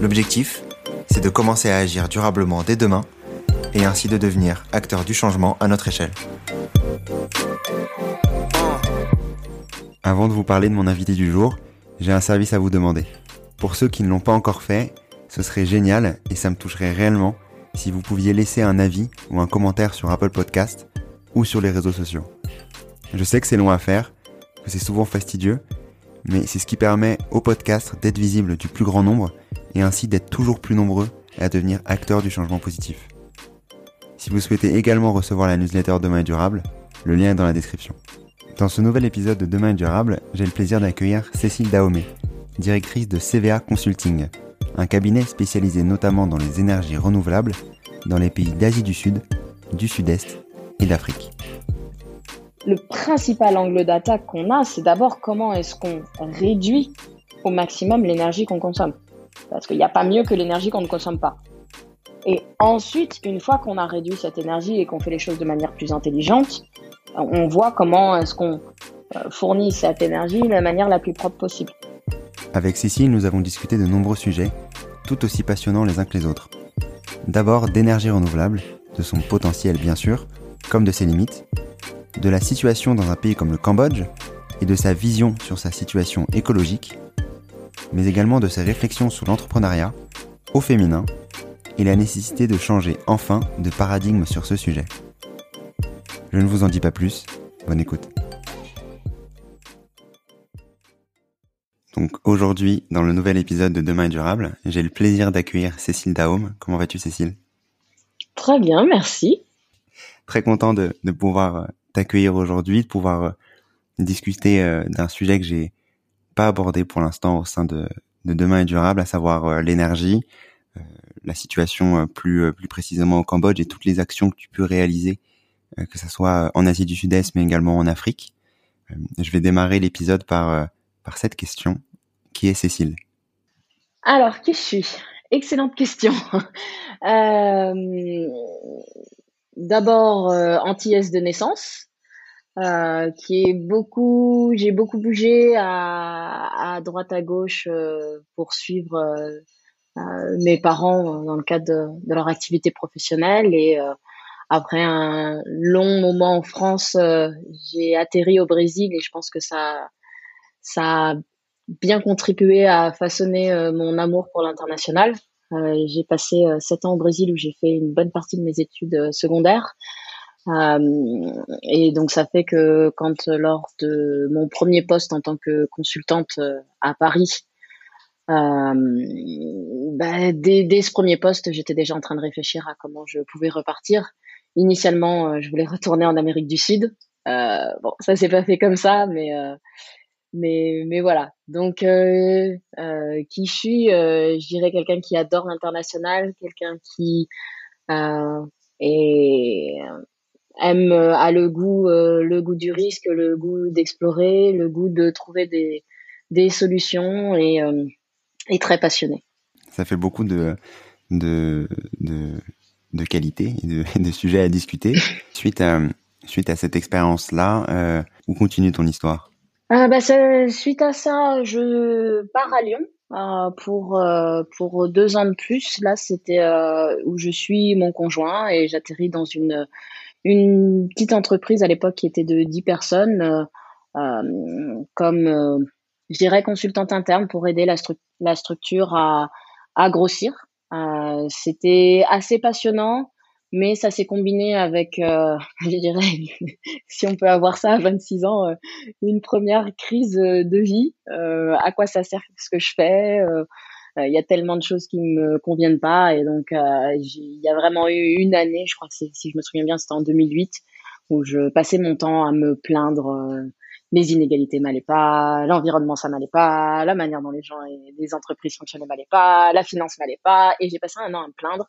L'objectif, c'est de commencer à agir durablement dès demain et ainsi de devenir acteur du changement à notre échelle. Avant de vous parler de mon invité du jour, j'ai un service à vous demander. Pour ceux qui ne l'ont pas encore fait, ce serait génial et ça me toucherait réellement si vous pouviez laisser un avis ou un commentaire sur Apple Podcast ou sur les réseaux sociaux. Je sais que c'est long à faire, que c'est souvent fastidieux, mais c'est ce qui permet au podcast d'être visible du plus grand nombre et ainsi d'être toujours plus nombreux à devenir acteurs du changement positif. Si vous souhaitez également recevoir la newsletter Demain est durable, le lien est dans la description. Dans ce nouvel épisode de Demain est durable, j'ai le plaisir d'accueillir Cécile Dahomey, directrice de CVA Consulting, un cabinet spécialisé notamment dans les énergies renouvelables dans les pays d'Asie du Sud, du Sud-Est et d'Afrique. Le principal angle d'attaque qu'on a, c'est d'abord comment est-ce qu'on réduit au maximum l'énergie qu'on consomme. Parce qu'il n'y a pas mieux que l'énergie qu'on ne consomme pas. Et ensuite, une fois qu'on a réduit cette énergie et qu'on fait les choses de manière plus intelligente, on voit comment est-ce qu'on euh, fournit cette énergie de la manière la plus propre possible. Avec Cécile, nous avons discuté de nombreux sujets, tout aussi passionnants les uns que les autres. D'abord d'énergie renouvelable, de son potentiel bien sûr, comme de ses limites, de la situation dans un pays comme le Cambodge et de sa vision sur sa situation écologique, mais également de ses réflexions sur l'entrepreneuriat, au féminin, et la nécessité de changer enfin de paradigme sur ce sujet. Je ne vous en dis pas plus, bonne écoute. Donc aujourd'hui, dans le nouvel épisode de Demain est durable, j'ai le plaisir d'accueillir Cécile Daum. Comment vas-tu Cécile? Très bien, merci. Très content de, pouvoir euh, t'accueillir aujourd'hui, de pouvoir euh, discuter euh, d'un sujet que j'ai pas abordé pour l'instant au sein de, Demain est durable, à savoir l'énergie, la situation plus plus précisément au Cambodge et toutes les actions que tu peux réaliser, que ce soit en Asie du Sud-Est mais également en Afrique. Je vais démarrer l'épisode par par cette question qui est Cécile? Alors, qui je suis? Excellente question. Euh, d'abord, euh, anti-S de naissance, euh, qui est beaucoup, j'ai beaucoup bougé à, droite à gauche pour suivre mes parents dans le cadre de, leur activité professionnelle et après un long moment en France, j'ai atterri au Brésil et je pense que ça, ça a bien contribué à façonner euh, mon amour pour l'international. Euh, j'ai passé euh, sept ans au Brésil où j'ai fait une bonne partie de mes études secondaires. et donc ça fait que quand lors de mon premier poste en tant que consultante à Paris, bah, dès, ce premier poste, j'étais déjà en train de réfléchir à comment je pouvais repartir. Initialement, je voulais retourner en Amérique du Sud. bon, ça s'est pas fait comme ça, mais mais mais voilà. Donc euh, euh, qui je suis euh, je dirais quelqu'un qui adore l'international quelqu'un qui euh, aime a le goût le goût du risque le goût d'explorer le goût de trouver des des solutions et est très passionné. Ça fait beaucoup de de de, de qualités et de, de sujets à discuter. Suite à suite à cette expérience là où continue ton histoire? Euh, bah, suite à ça, je pars à Lyon euh, pour euh, pour deux ans de plus. Là, c'était euh, où je suis mon conjoint et j'atterris dans une une petite entreprise à l'époque qui était de 10 personnes comme je dirais consultante interne pour aider la, la structure à à grossir. c'était assez passionnant mais ça s'est combiné avec, euh, je dirais, si on peut avoir ça à 26 ans, euh, une première crise euh, de vie. Euh, à quoi ça sert ce que je fais Il y a tellement de choses qui me conviennent pas, et donc il y a vraiment eu une année, je crois que si je me souviens bien, c'était en 2008, où je passais mon temps à me plaindre les inégalités m'allaient pas, l'environnement ça m'allait pas, la manière dont les gens et les entreprises fonctionnaient m'allait pas, la finance m'allait pas, et j'ai passé un an à me plaindre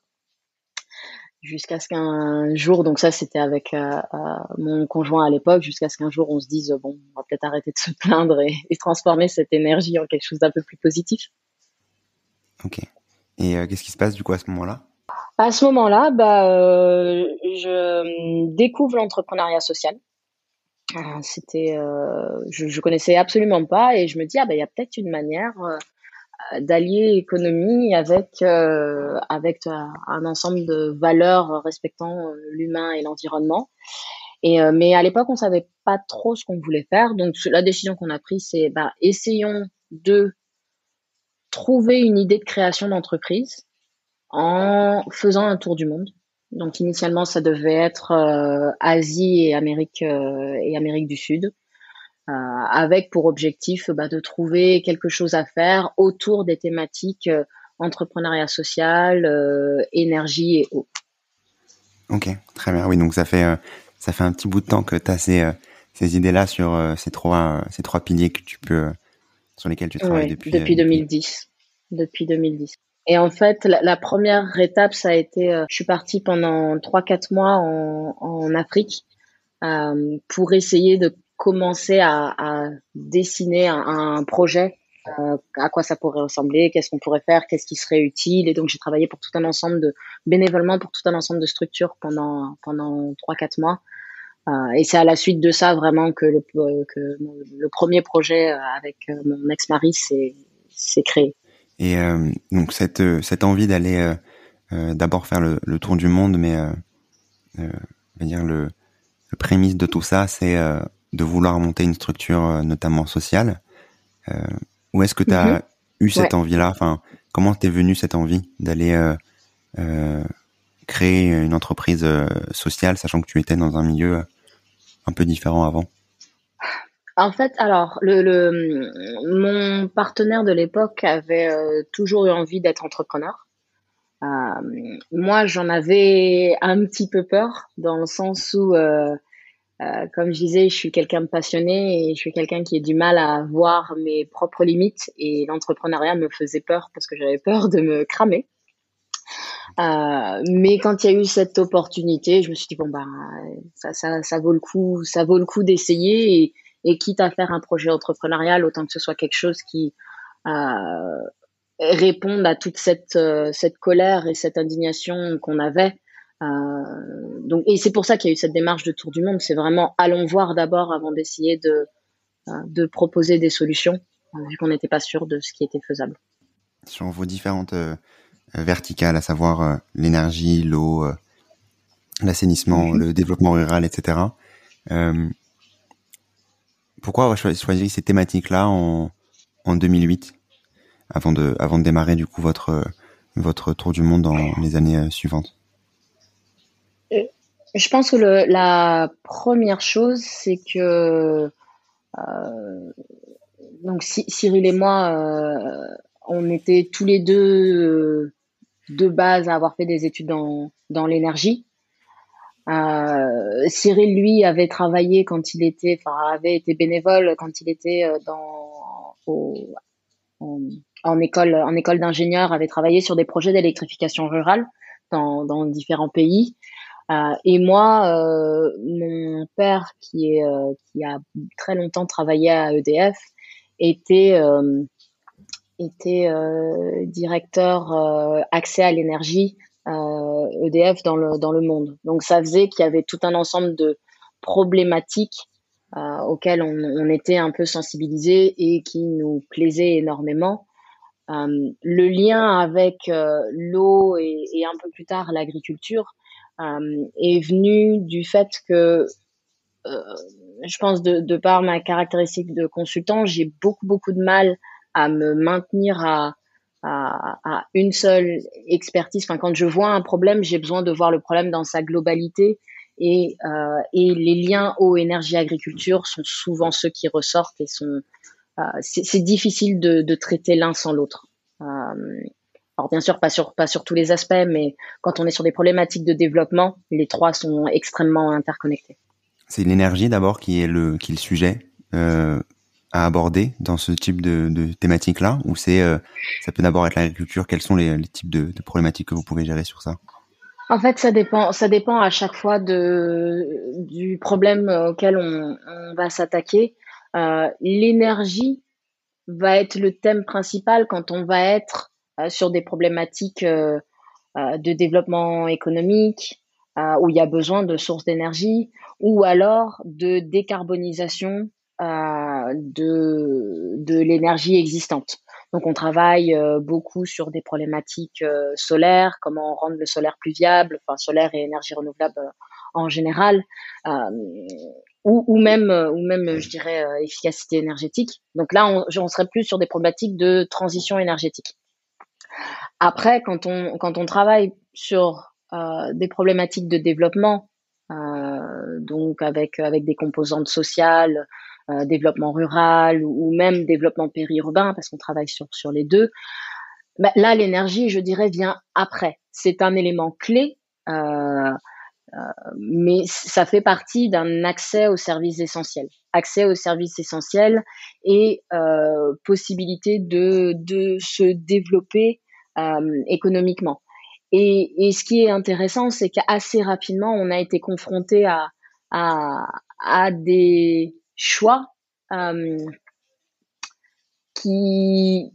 jusqu'à ce qu'un jour, donc ça c'était avec euh, euh, mon conjoint à l'époque, jusqu'à ce qu'un jour on se dise bon, on va peut-être arrêter de se plaindre et, transformer cette énergie en quelque chose d'un peu plus positif. Ok. Et euh, qu'est-ce qui se passe du coup à ce moment-là? À ce moment-là, bah, je découvre l'entrepreneuriat social. C'était, je, je connaissais absolument pas et je me dis ah bah il y a peut-être une manière d'allier économie avec euh, avec euh, un ensemble de valeurs respectant euh, l'humain et l'environnement. Et mais à l'époque, on savait pas trop ce qu'on voulait faire. Donc la décision qu'on a prise, c'est bah, essayons de trouver une idée de création d'entreprise en faisant un tour du monde. Donc initialement, ça devait être Asie et Amérique et Amérique du Sud. Euh, avec pour objectif bah, de trouver quelque chose à faire autour des thématiques euh, entrepreneuriat social, euh, énergie et eau. Ok, très bien. Oui, donc ça fait ça fait un petit bout de temps que tu as ces, ces idées-là sur ces trois ces trois piliers que tu peux sur lesquels tu travailles depuis depuis 2010. Depuis 2010. Et en fait, la, première étape, ça a été, je suis partie pendant 3-4 mois en, en Afrique pour essayer de commencer à, dessiner un, projet, euh, à quoi ça pourrait ressembler, qu'est-ce qu'on pourrait faire, qu'est-ce qui serait utile. Et donc j'ai travaillé pour tout un ensemble de bénévolement pour tout un ensemble de structures pendant pendant trois quatre mois. Euh, et c'est à la suite de ça vraiment que le, que le premier projet euh, avec euh, mon ex-mari s'est créé. Et euh, donc cette cette envie d'aller d'abord faire le, tour du monde, mais dire le prémisse de tout ça, c'est de vouloir monter une structure euh, notamment sociale. Euh, où est-ce que tu as mhm. eu cette envie-là? Enfin, comment t'es venue cette envie d'aller euh, euh, créer une entreprise sociale, sachant que tu étais dans un milieu un peu différent avant? En fait, alors, le, le mon partenaire de l'époque avait toujours eu envie d'être entrepreneur. Euh, moi, j'en avais un petit peu peur dans le sens où euh, euh, comme je disais, je suis quelqu'un de passionné et je suis quelqu'un qui a du mal à voir mes propres limites et l'entrepreneuriat me faisait peur parce que j'avais peur de me cramer. Euh, mais quand il y a eu cette opportunité, je me suis dit bon bah ça, ça, ça vaut le coup, ça vaut le coup d'essayer et, quitte à faire un projet entrepreneurial, autant que ce soit quelque chose qui euh, réponde à toute cette euh, cette colère et cette indignation qu'on avait donc, et c'est pour ça qu'il y a eu cette démarche de tour du monde. C'est vraiment allons voir d'abord avant d'essayer de, euh, de proposer des solutions, vu qu'on n'était pas sûr de ce qui était faisable. Sur vos différentes euh, verticales, à savoir l'énergie, l'eau, l'assainissement, mhm. le développement rural, etc. pourquoi avoir choisi ces thématiques-là en, en 2008, avant de, avant de démarrer du coup votre, votre tour du monde dans les années suivantes? Je pense que la première chose, c'est que euh, donc Cyril et moi, euh, on était tous les deux de base à avoir fait des études dans, dans l'énergie. Euh, Cyril, lui, avait travaillé quand il était, enfin, avait été bénévole quand il était euh, dans en, en, école, en école d'ingénieur, avait travaillé sur des projets d'électrification rurale dans, dans différents pays. Euh, et moi, euh, mon père, qui est euh, qui a très longtemps travaillé à EDF, était était directeur accès à l'énergie EDF e dans le dans le monde. Donc ça faisait qu'il y avait tout un ensemble de problématiques auxquelles on, on, était un peu sensibilisés et qui nous plaisaient énormément. Le lien avec l'eau et, et, un peu plus tard l'agriculture est venu du fait que euh, je pense de, de, par ma caractéristique de consultant, j'ai beaucoup beaucoup de mal à me maintenir à, à, à, une seule expertise. Enfin, quand je vois un problème, j'ai besoin de voir le problème dans sa globalité. Et, euh, et les liens eau, énergie, agriculture sont souvent ceux qui ressortent et sont. Euh, c'est difficile de, de traiter l'un sans l'autre. Euh, alors bien sûr, pas sur, pas sur tous les aspects, mais quand on est sur des problématiques de développement, les trois sont extrêmement interconnectés. C'est l'énergie d'abord qui est le, qui est le sujet à aborder dans ce type de, de thématique-là Ou c'est ça peut d'abord être l'agriculture? Quels sont les, les types de, de, problématiques que vous pouvez gérer sur ça? En fait, ça dépend. Ça dépend à chaque fois de, du problème auquel on, on va s'attaquer. L'énergie va être le thème principal quand on va être sur des problématiques de développement économique, où il y a besoin de sources d'énergie, ou alors de décarbonisation euh, de, de l'énergie existante. Donc on travaille euh, beaucoup sur des problématiques euh, solaires, comment rendre le solaire plus viable, enfin solaire et énergie renouvelable en général, ou, ou, même, ou même, je dirais, efficacité énergétique. Donc là, on, on serait plus sur des problématiques de transition énergétique. Après, quand on, quand on travaille sur euh, des problématiques de développement, euh, donc avec, avec des composantes sociales, euh, développement rural ou, même développement périurbain, parce qu'on travaille sur, sur les deux. Bah, là, l'énergie, je dirais, vient après. C'est un élément clé, mais ça fait partie d'un accès aux services essentiels. Accès aux services essentiels et euh, possibilité de, de se développer euh, économiquement. Et, et, ce qui est intéressant, c'est qu'assez rapidement, on a été confronté à, à, des choix euh, qui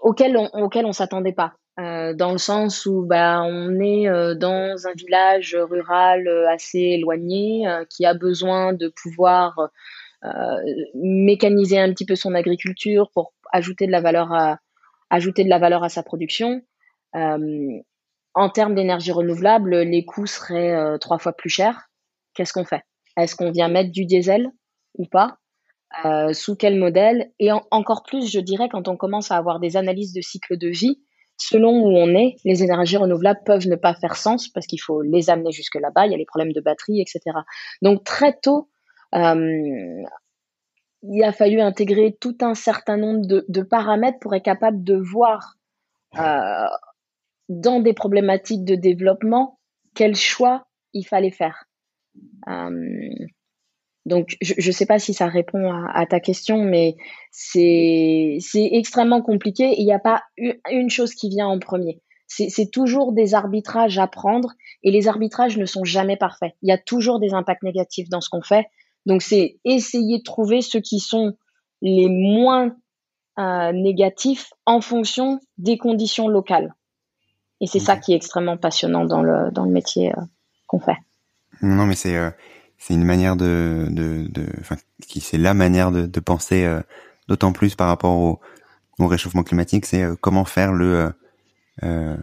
auxquels on, on s'attendait pas. Euh, dans le sens où bah, on est euh, dans un village rural euh, assez éloigné euh, qui a besoin de pouvoir mécaniser un petit peu son agriculture pour ajouter de la valeur à ajouter de la valeur à sa production. en termes d'énergie renouvelable, les coûts seraient trois fois plus chers. Qu'est-ce qu'on fait? Est-ce qu'on vient mettre du diesel ou pas? Euh, sous quel modèle? Et encore plus, je dirais, quand on commence à avoir des analyses de cycle de vie, selon où on est, les énergies renouvelables peuvent ne pas faire sens parce qu'il faut les amener jusque là-bas, il y a les problèmes de batterie, etc. Donc très tôt, euh, il a fallu intégrer tout un certain nombre de, paramètres pour être capable de voir euh, dans des problématiques de développement quel choix il fallait faire. Euh, donc, je ne sais pas si ça répond à, ta question, mais c'est extrêmement compliqué. Il n'y a pas une chose qui vient en premier. C'est toujours des arbitrages à prendre et les arbitrages ne sont jamais parfaits. Il y a toujours des impacts négatifs dans ce qu'on fait. Donc, c'est essayer de trouver ceux qui sont les moins euh, négatifs en fonction des conditions locales. Et c'est ça qui est extrêmement passionnant dans le, dans le métier euh, qu'on fait. Non, mais c'est... Euh, c'est une manière de, de, enfin, qui c'est la manière de, de penser, euh, d'autant plus par rapport au, au réchauffement climatique, c'est euh, comment faire le euh,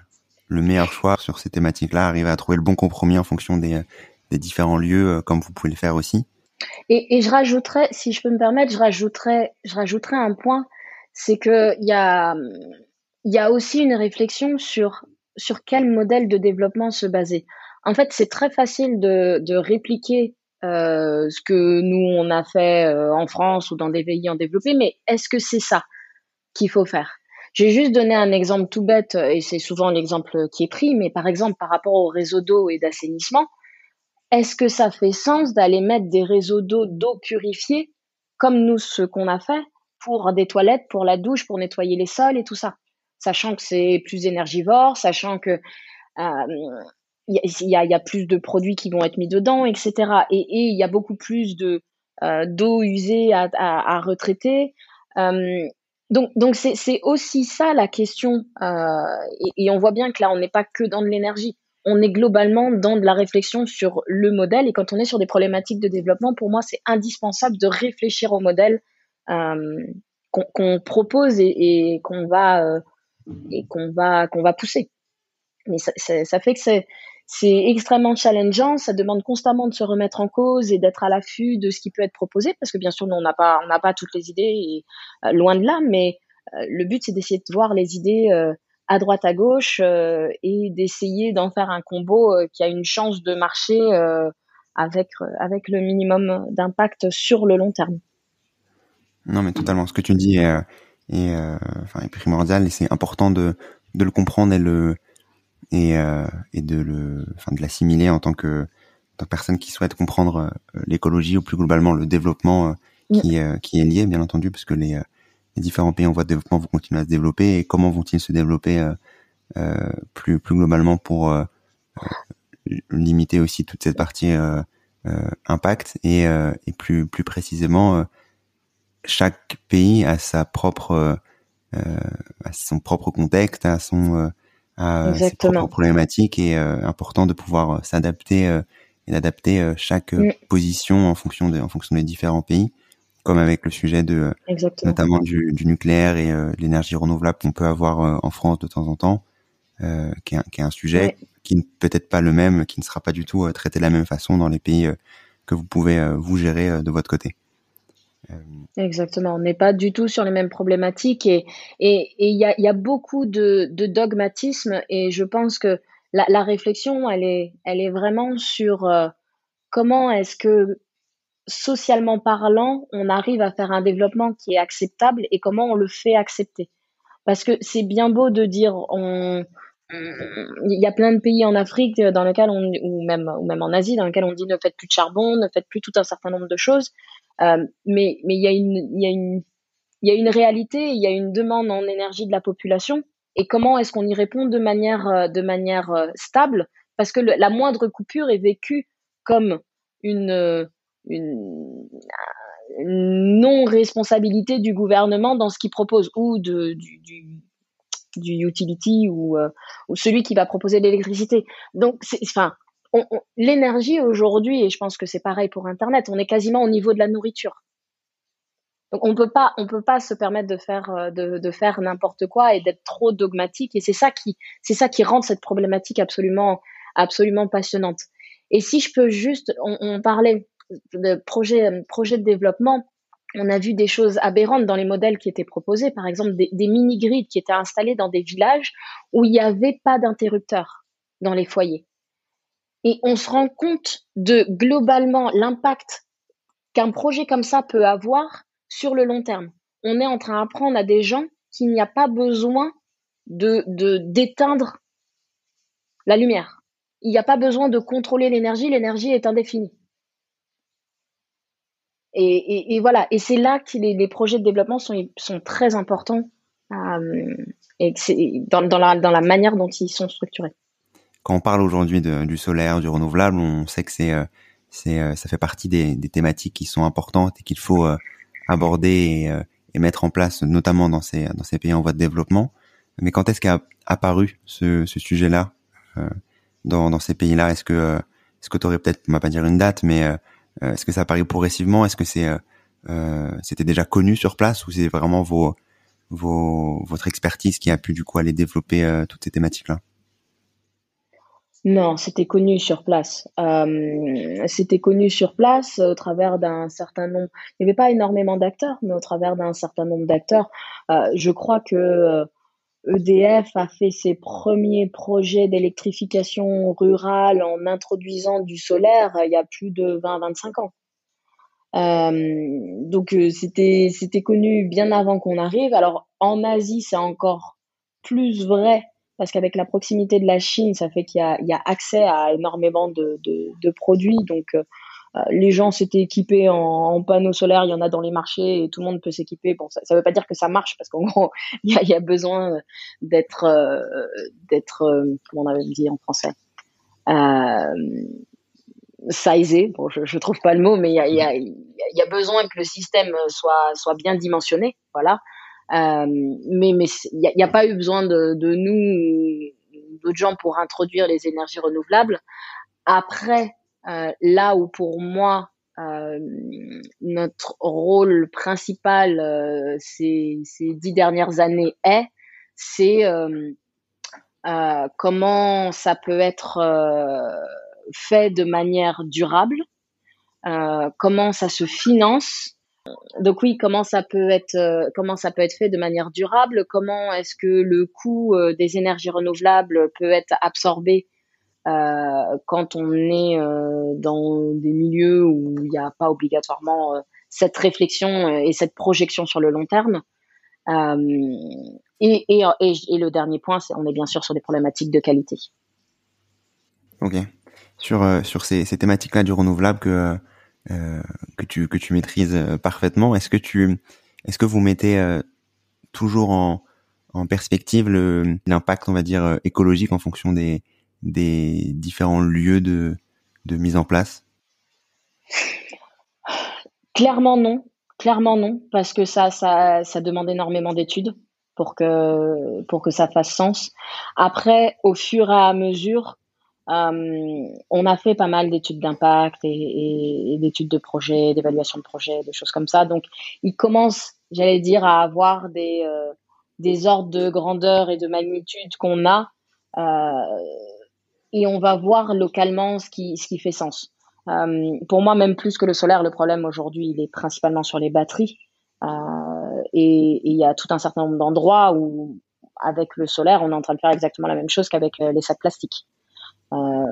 le meilleur choix sur ces thématiques-là, arriver à trouver le bon compromis en fonction des, des différents lieux, comme vous pouvez le faire aussi. Et, et je rajouterais, si je peux me permettre, je rajouterais, je rajouterais un point, c'est que il y a il y a aussi une réflexion sur sur quel modèle de développement se baser. En fait, c'est très facile de, de répliquer euh, ce que nous on a fait euh, en France ou dans des pays en développé, mais est-ce que c'est ça qu'il faut faire? J'ai juste donné un exemple tout bête et c'est souvent l'exemple qui est pris, mais par exemple par rapport au réseau d'eau et d'assainissement, est-ce que ça fait sens d'aller mettre des réseaux d'eau d'eau purifiée comme nous ce qu'on a fait pour des toilettes, pour la douche, pour nettoyer les sols et tout ça, sachant que c'est plus énergivore, sachant que euh, il y a, plus de produits qui vont être mis dedans, etc. Et il y a beaucoup plus de euh, d'eau usée à, à, retraiter. Euh, donc, donc c'est, c'est aussi ça la question. Euh, et, on voit bien que là, on n'est pas que dans de l'énergie. On est globalement dans de la réflexion sur le modèle. Et quand on est sur des problématiques de développement, pour moi, c'est indispensable de réfléchir au modèle qu'on, propose et, qu'on va et qu'on va qu'on va pousser. Mais ça, ça fait que c'est c'est extrêmement challengeant, ça demande constamment de se remettre en cause et d'être à l'affût de ce qui peut être proposé, parce que bien sûr, on n'a pas, on n'a pas toutes les idées, euh, loin de là, mais euh, le but, c'est d'essayer de voir les idées euh, à droite, à gauche, et d'essayer d'en faire un combo qui a une chance de marcher avec, le minimum d'impact sur le long terme. Non, mais totalement. Ce que tu dis est primordial et c'est important de, de le comprendre et le et, euh, et de le, enfin de l'assimiler en tant que, tant que personne qui souhaite comprendre euh, l'écologie ou plus globalement le développement euh, mm. qui, qui est lié, bien entendu, parce que les, les différents pays en voie de développement vont continuer à se développer et comment vont-ils se développer plus, plus globalement pour limiter aussi toute cette partie impact et, et plus, plus précisément chaque pays a sa propre à son propre contexte, à son à ses propres problématiques et euh, important de pouvoir euh, s'adapter euh, et d'adapter chaque mm. position en fonction de, en fonction des différents pays, comme avec le sujet de notamment du, du, nucléaire et l'énergie renouvelable qu'on peut avoir en France de temps en temps, qui est, qui, est, un sujet qui n'est peut-être pas le même, qui ne sera pas du tout traité de la même façon dans les pays que vous pouvez vous gérer de votre côté. Euh, Exactement, on n'est pas du tout sur les mêmes problématiques et il et, y, a, y a beaucoup de, dogmatisme et je pense que la, réflexion, elle est, elle est vraiment sur euh, comment est-ce que socialement parlant, on arrive à faire un développement qui est acceptable et comment on le fait accepter. Parce que c'est bien beau de dire on, il y a plein de pays en Afrique dans lesquels on, ou même, ou même en Asie dans lesquels on dit ne faites plus de charbon, ne faites plus tout un certain nombre de choses. Euh, mais mais il y a une y y a une réalité, il y a une demande en énergie de la population et comment est-ce qu'on y répond de manière euh, de manière euh, stable? Parce que la moindre coupure est vécue comme une une, non responsabilité du gouvernement dans ce qu'il propose ou de du utility ou, ou celui qui va proposer l'électricité. Donc, enfin, l'énergie aujourd'hui, et je pense que c'est pareil pour Internet, on est quasiment au niveau de la nourriture. Donc on peut pas, on peut pas se permettre de faire, euh, de, de faire n'importe quoi et d'être trop dogmatique. Et c'est ça qui, c'est ça qui rend cette problématique absolument, absolument passionnante. Et si je peux juste, on, on parlait de projet, projet de développement. On a vu des choses aberrantes dans les modèles qui étaient proposés, par exemple des, mini-grids qui étaient installés dans des villages où il n'y avait pas d'interrupteur dans les foyers et on se rend compte de globalement l'impact qu'un projet comme ça peut avoir sur le long terme. On est en train d'apprendre à des gens qu'il n'y a pas besoin de d'éteindre la lumière. Il n'y a pas besoin de contrôler l'énergie, l'énergie est indéfinie. Et, voilà, et c'est là que les, projets de développement sont, très importants euh, et dans, dans, la, dans la manière dont ils sont structurés. Quand on parle aujourd'hui du solaire, du renouvelable, on sait que c'est, euh, euh, ça fait partie des, thématiques qui sont importantes et qu'il faut euh, aborder et, et, mettre en place, notamment dans ces, pays en voie de développement. Mais quand est-ce qu'a apparu ce, ce sujet-là dans, dans ces pays-là? Est-ce que, est-ce que tu aurais peut-être, on va pas dire une date, mais est-ce que ça apparaît progressivement? Est-ce que c'est, c'était déjà connu sur place ou c'est vraiment vos, vos, votre expertise qui a pu du coup aller développer toutes ces thématiques-là? Non, c'était connu sur place. Euh, c'était connu sur place au travers d'un certain nombre. Il n'y avait pas énormément d'acteurs, mais au travers d'un certain nombre d'acteurs. Euh, je crois que EDF euh, a fait ses premiers projets d'électrification rurale en introduisant du solaire il y a plus de 20-25 ans. donc c'était c'était connu bien avant qu'on arrive. Alors en Asie, c'est encore plus vrai parce qu'avec la proximité de la Chine, ça fait qu'il y y a accès à énormément de, de, de produits. Donc, euh, euh, les gens s'étaient équipés en, panneaux solaires, il y en a dans les marchés et tout le monde peut s'équiper. Bon, ça ne veut pas dire que ça marche parce qu'en gros, il y y a besoin d'être, euh, d'être, comment on avait dit en français, euh, sizé. Bon, je, je trouve pas le mot, mais il y a, y, a, y a besoin que le système soit, soit bien dimensionné. Voilà. Euh, mais mais il n'y a, a, pas eu besoin de, de nous, d'autres gens, pour introduire les énergies renouvelables. Après, euh, là où pour moi euh, notre rôle principal euh, ces, ces, dix dernières années est, c'est euh, euh, comment ça peut être fait de manière durable, comment ça se finance. Donc oui, comment ça peut être euh, comment ça peut être fait de manière durable Comment est-ce que le coût euh, des énergies renouvelables peut être absorbé euh, quand on est dans des milieux où il n'y a pas obligatoirement cette réflexion et cette projection sur le long terme et, le dernier point, on est bien sûr sur des problématiques de qualité. Ok. Sur ces, thématiques-là du renouvelable que tu maîtrises parfaitement. Est-ce que tu est-ce que vous mettez toujours en en perspective l'impact, on va dire, écologique en fonction des, des différents lieux de, de mise en place? Clairement non, clairement non, parce que ça, ça, ça demande énormément d'études pour que pour que ça fasse sens. Après, au fur et à mesure, euh, on a fait pas mal d'études d'impact et, d'études de projet, d'évaluation de projet, des choses comme ça. Donc, il commence, j'allais dire, à avoir des euh, des ordres de grandeur et de magnitude qu'on a, euh, et on va voir localement ce qui ce qui fait sens. Euh, pour moi, même plus que le solaire, le problème aujourd'hui, il est principalement sur les batteries. Euh, et il y a tout un certain nombre d'endroits où, avec le solaire, on est en train de faire exactement la même chose qu'avec euh, les sacs plastiques. Euh,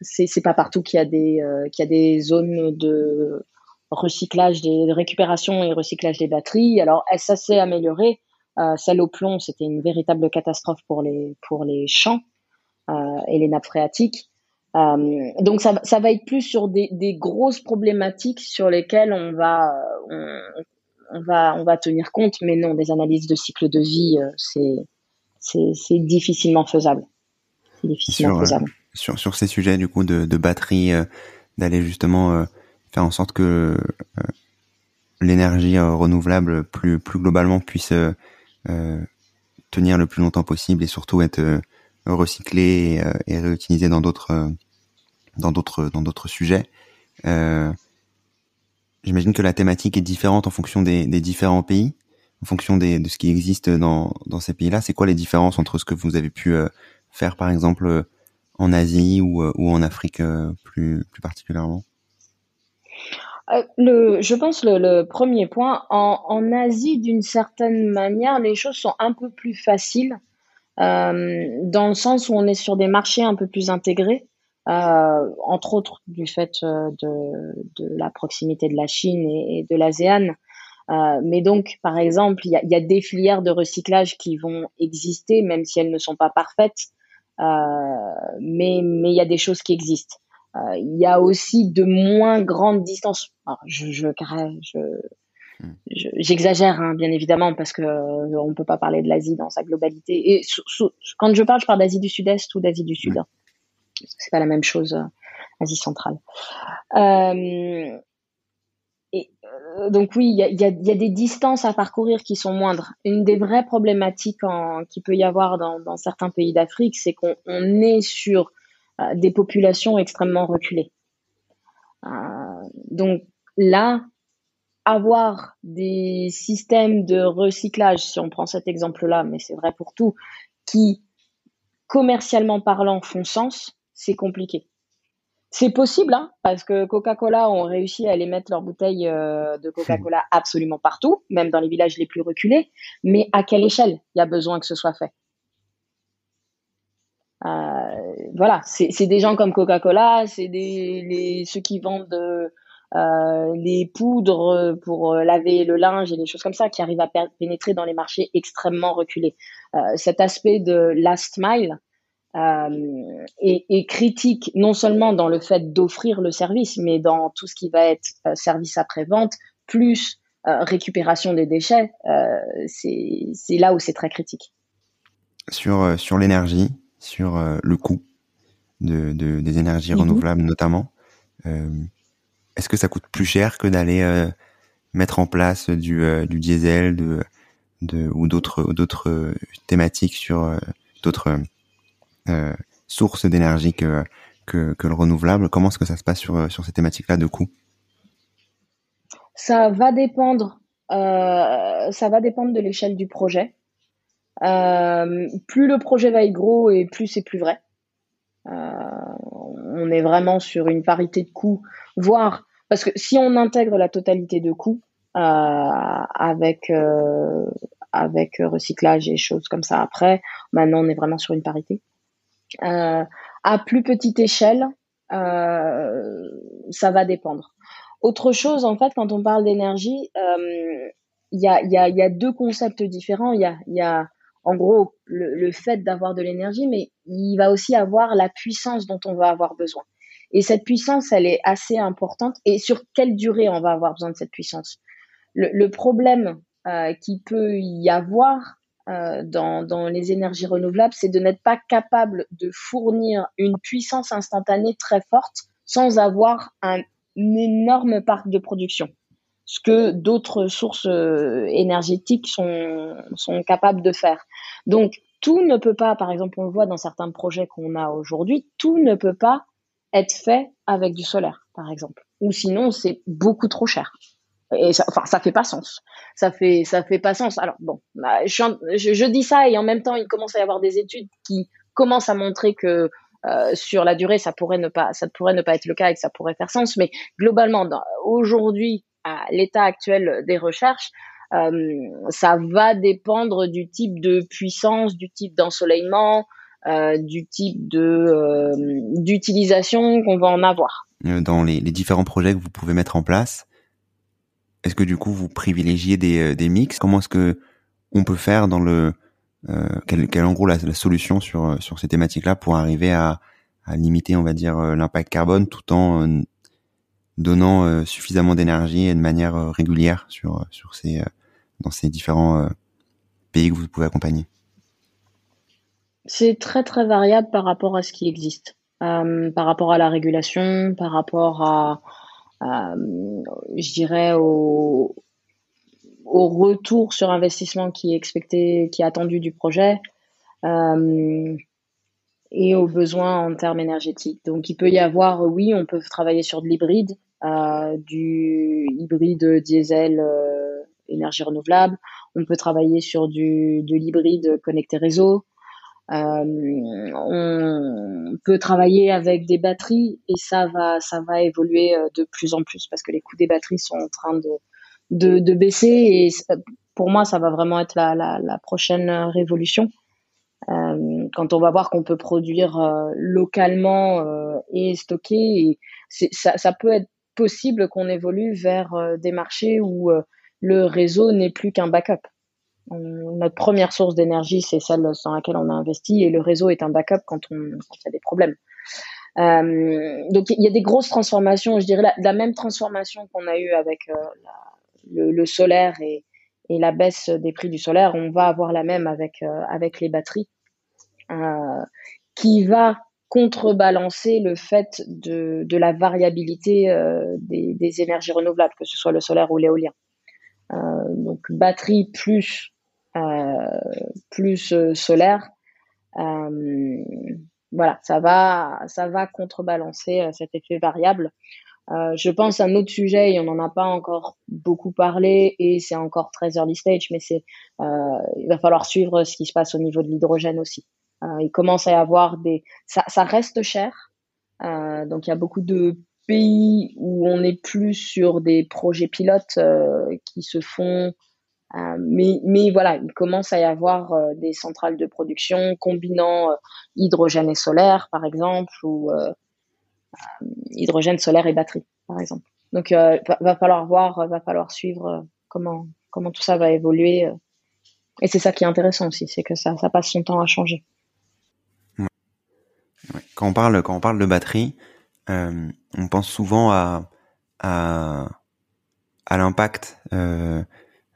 c'est, pas partout qu'il y a des, qu'il y a des zones de recyclage, des, de récupération et recyclage des batteries. Alors, ça s'est amélioré? Celle au plomb, c'était une véritable catastrophe pour les, pour les champs et les nappes phréatiques. Euh, donc ça, ça va être plus sur des, des grosses problématiques sur lesquelles on va, on, on va, on va tenir compte, mais non, des analyses de cycle de vie, euh, c'est, c'est, difficilement faisable. difficilement sur, faisable. sur, sur ces sujets, du coup, de, de batterie, d'aller justement faire en sorte que l'énergie renouvelable plus, plus globalement puisse tenir le plus longtemps possible et surtout être recyclée et, et réutilisée dans d'autres dans d'autres dans d'autres sujets. Euh, J'imagine que la thématique est différente en fonction des, des différents pays, en fonction de ce qui existe dans, dans ces pays-là. C'est quoi les différences entre ce que vous avez pu euh, faire, par exemple, euh, en Asie ou, euh, ou en Afrique plus, plus particulièrement? Je pense le, le premier point, en, en Asie, d'une certaine manière, les choses sont un peu plus faciles, euh, dans le sens où on est sur des marchés un peu plus intégrés. Euh, entre autres du fait euh, de, de, la proximité de la Chine et, de l'ASEAN. Euh, mais donc, par exemple, il y y a, des filières de recyclage qui vont exister, même si elles ne sont pas parfaites. Euh, mais mais il y a des choses qui existent. Euh, il y a aussi de moins grandes distances. Alors, je je, je j'exagère hein, bien évidemment parce que euh, on peut pas parler de l'Asie dans sa globalité. Et quand je parle, je parle d'Asie du Sud-Est ou d'Asie du Sud c'est pas la même chose euh, Asie centrale. Euh, et, euh, donc oui, il y a, y, a, y a, des distances à parcourir qui sont moindres. Une des vraies problématiques en, qui peut y avoir dans, dans certains pays d'Afrique, c'est qu'on est sur des populations extrêmement reculées. Donc là, avoir des systèmes de recyclage, si on prend cet exemple-là, mais c'est vrai pour tout, qui commercialement parlant font sens, c'est compliqué. C'est possible, hein, parce que Coca-Cola ont réussi à aller mettre leurs bouteilles euh, de Coca-Cola hmm. absolument partout, même dans les villages les plus reculés. Mais à quelle échelle il y a besoin que ce soit fait? Euh, Voilà, c'est des gens comme Coca-Cola, c'est ceux qui vendent euh, les poudres pour laver le linge et des choses comme ça qui arrivent à pénétrer dans les marchés extrêmement reculés. cet aspect de last mile, euh, et, et, critique non seulement dans le fait d'offrir le service, mais dans tout ce qui va être euh, service après-vente, plus euh, récupération des déchets, euh, c'est là où c'est très critique. Sur, euh, sur l'énergie, sur le coût de, de des énergies mhm. renouvelables notamment, est-ce que ça coûte plus cher que d'aller mettre en place du, du diesel de, de, ou d'autres d'autres thématiques sur d'autres euh, source d'énergie que, que, que, le renouvelable? Comment est-ce que ça se passe sur, sur ces thématiques-là de coût? Ça va dépendre. Euh, ça va dépendre de l'échelle du projet. Euh, plus le projet va être gros et plus c'est plus vrai. Euh, on est vraiment sur une parité de coûts, voire parce que si on intègre la totalité de coûts euh, avec euh, avec recyclage et choses comme ça après, maintenant on est vraiment sur une parité. À plus petite échelle, euh, ça va dépendre. Autre chose, en fait, quand on parle d'énergie, il y, a, y, a, y, a, deux concepts différents. Il y a, y a, en gros, le, le fait d'avoir de l'énergie, mais il va aussi avoir la puissance dont on va avoir besoin. Et cette puissance, elle est assez importante. Et sur quelle durée on va avoir besoin de cette puissance? Le, problème euh, qui peut y avoir euh, dans, dans les énergies renouvelables, c'est de n'être pas capable de fournir une puissance instantanée très forte sans avoir un énorme parc de production ce que d'autres sources euh, énergétiques sont, sont capables de faire. Donc, tout ne peut pas, par exemple, on le voit dans certains projets qu'on a aujourd'hui, tout ne peut pas être fait avec du solaire, par exemple. Ou sinon, c'est beaucoup trop cher. Et ça, enfin, ça fait pas sens. Ça fait, ça fait pas sens. Alors bon, bah, je, dis ça et en même temps, il commence à y avoir des études qui commencent à montrer que euh, sur la durée, ça pourrait ne pas, ça pourrait ne pas être le cas et que ça pourrait faire sens. Mais globalement, aujourd'hui, à l'état actuel des recherches, euh, ça va dépendre du type de puissance, du type d'ensoleillement, euh, du type de euh, d'utilisation qu'on va en avoir. Dans les, les, différents projets que vous pouvez mettre en place, est-ce que du coup vous privilégiez des, des mix? Comment est-ce que on peut faire dans le euh, quelle, quelle en gros la, la, solution sur sur ces thématiques-là pour arriver à, à limiter, on va dire, l'impact carbone tout en donnant euh, suffisamment d'énergie et de manière euh, régulière sur euh, sur ces dans ces différents pays que vous pouvez accompagner C'est très très variable par rapport à ce qui existe, par rapport à la régulation, par rapport à, je dirais au, au retour sur investissement qui est expecté, qui est attendu du projet. et aux besoins en termes énergétiques. Donc, il peut y avoir, oui, on peut travailler sur de l'hybride, euh, du hybride diesel euh, énergie renouvelable. On peut travailler sur du, de l'hybride connecté réseau. Euh, on peut travailler avec des batteries et ça va, ça va évoluer de plus en plus parce que les coûts des batteries sont en train de, de, baisser et pour moi, ça va vraiment être la, la, prochaine révolution. Quand on va voir qu'on peut produire localement et stocker, ça, ça peut être possible qu'on évolue vers euh, des marchés où euh, le réseau n'est plus qu'un backup. notre première source d'énergie, c'est celle dans laquelle on a investi, et le réseau est un backup quand on y a des problèmes. Euh, donc il y a des grosses transformations, je dirais la, même transformation qu'on a eu avec le, solaire et, la baisse des prix du solaire, on va avoir la même avec avec les batteries, qui va contrebalancer le fait de, la variabilité euh, des, énergies renouvelables, que ce soit le solaire ou l'éolien. Euh, donc batterie plus euh, plus solaire, voilà, ça va ça va contrebalancer cet effet variable. je pense à un autre sujet, et on n'en a pas encore beaucoup parlé, et c'est encore très early stage, mais c'est il va falloir suivre ce qui se passe au niveau de l'hydrogène aussi. Euh, il commence à y avoir des, ça, reste cher. Euh, donc il y a beaucoup de pays où on est plus sur des projets pilotes euh, qui se font mais, mais voilà, il commence à y avoir des centrales de production combinant hydrogène et solaire, par exemple, ou hydrogène, solaire et batterie, par exemple. Donc, va, va, falloir voir, va falloir suivre comment comment tout ça va évoluer. et c'est ça qui est intéressant aussi, c'est que ça, ça passe son temps à changer. Quand on parle quand on parle de batterie, euh, on pense souvent à à, à l'impact euh,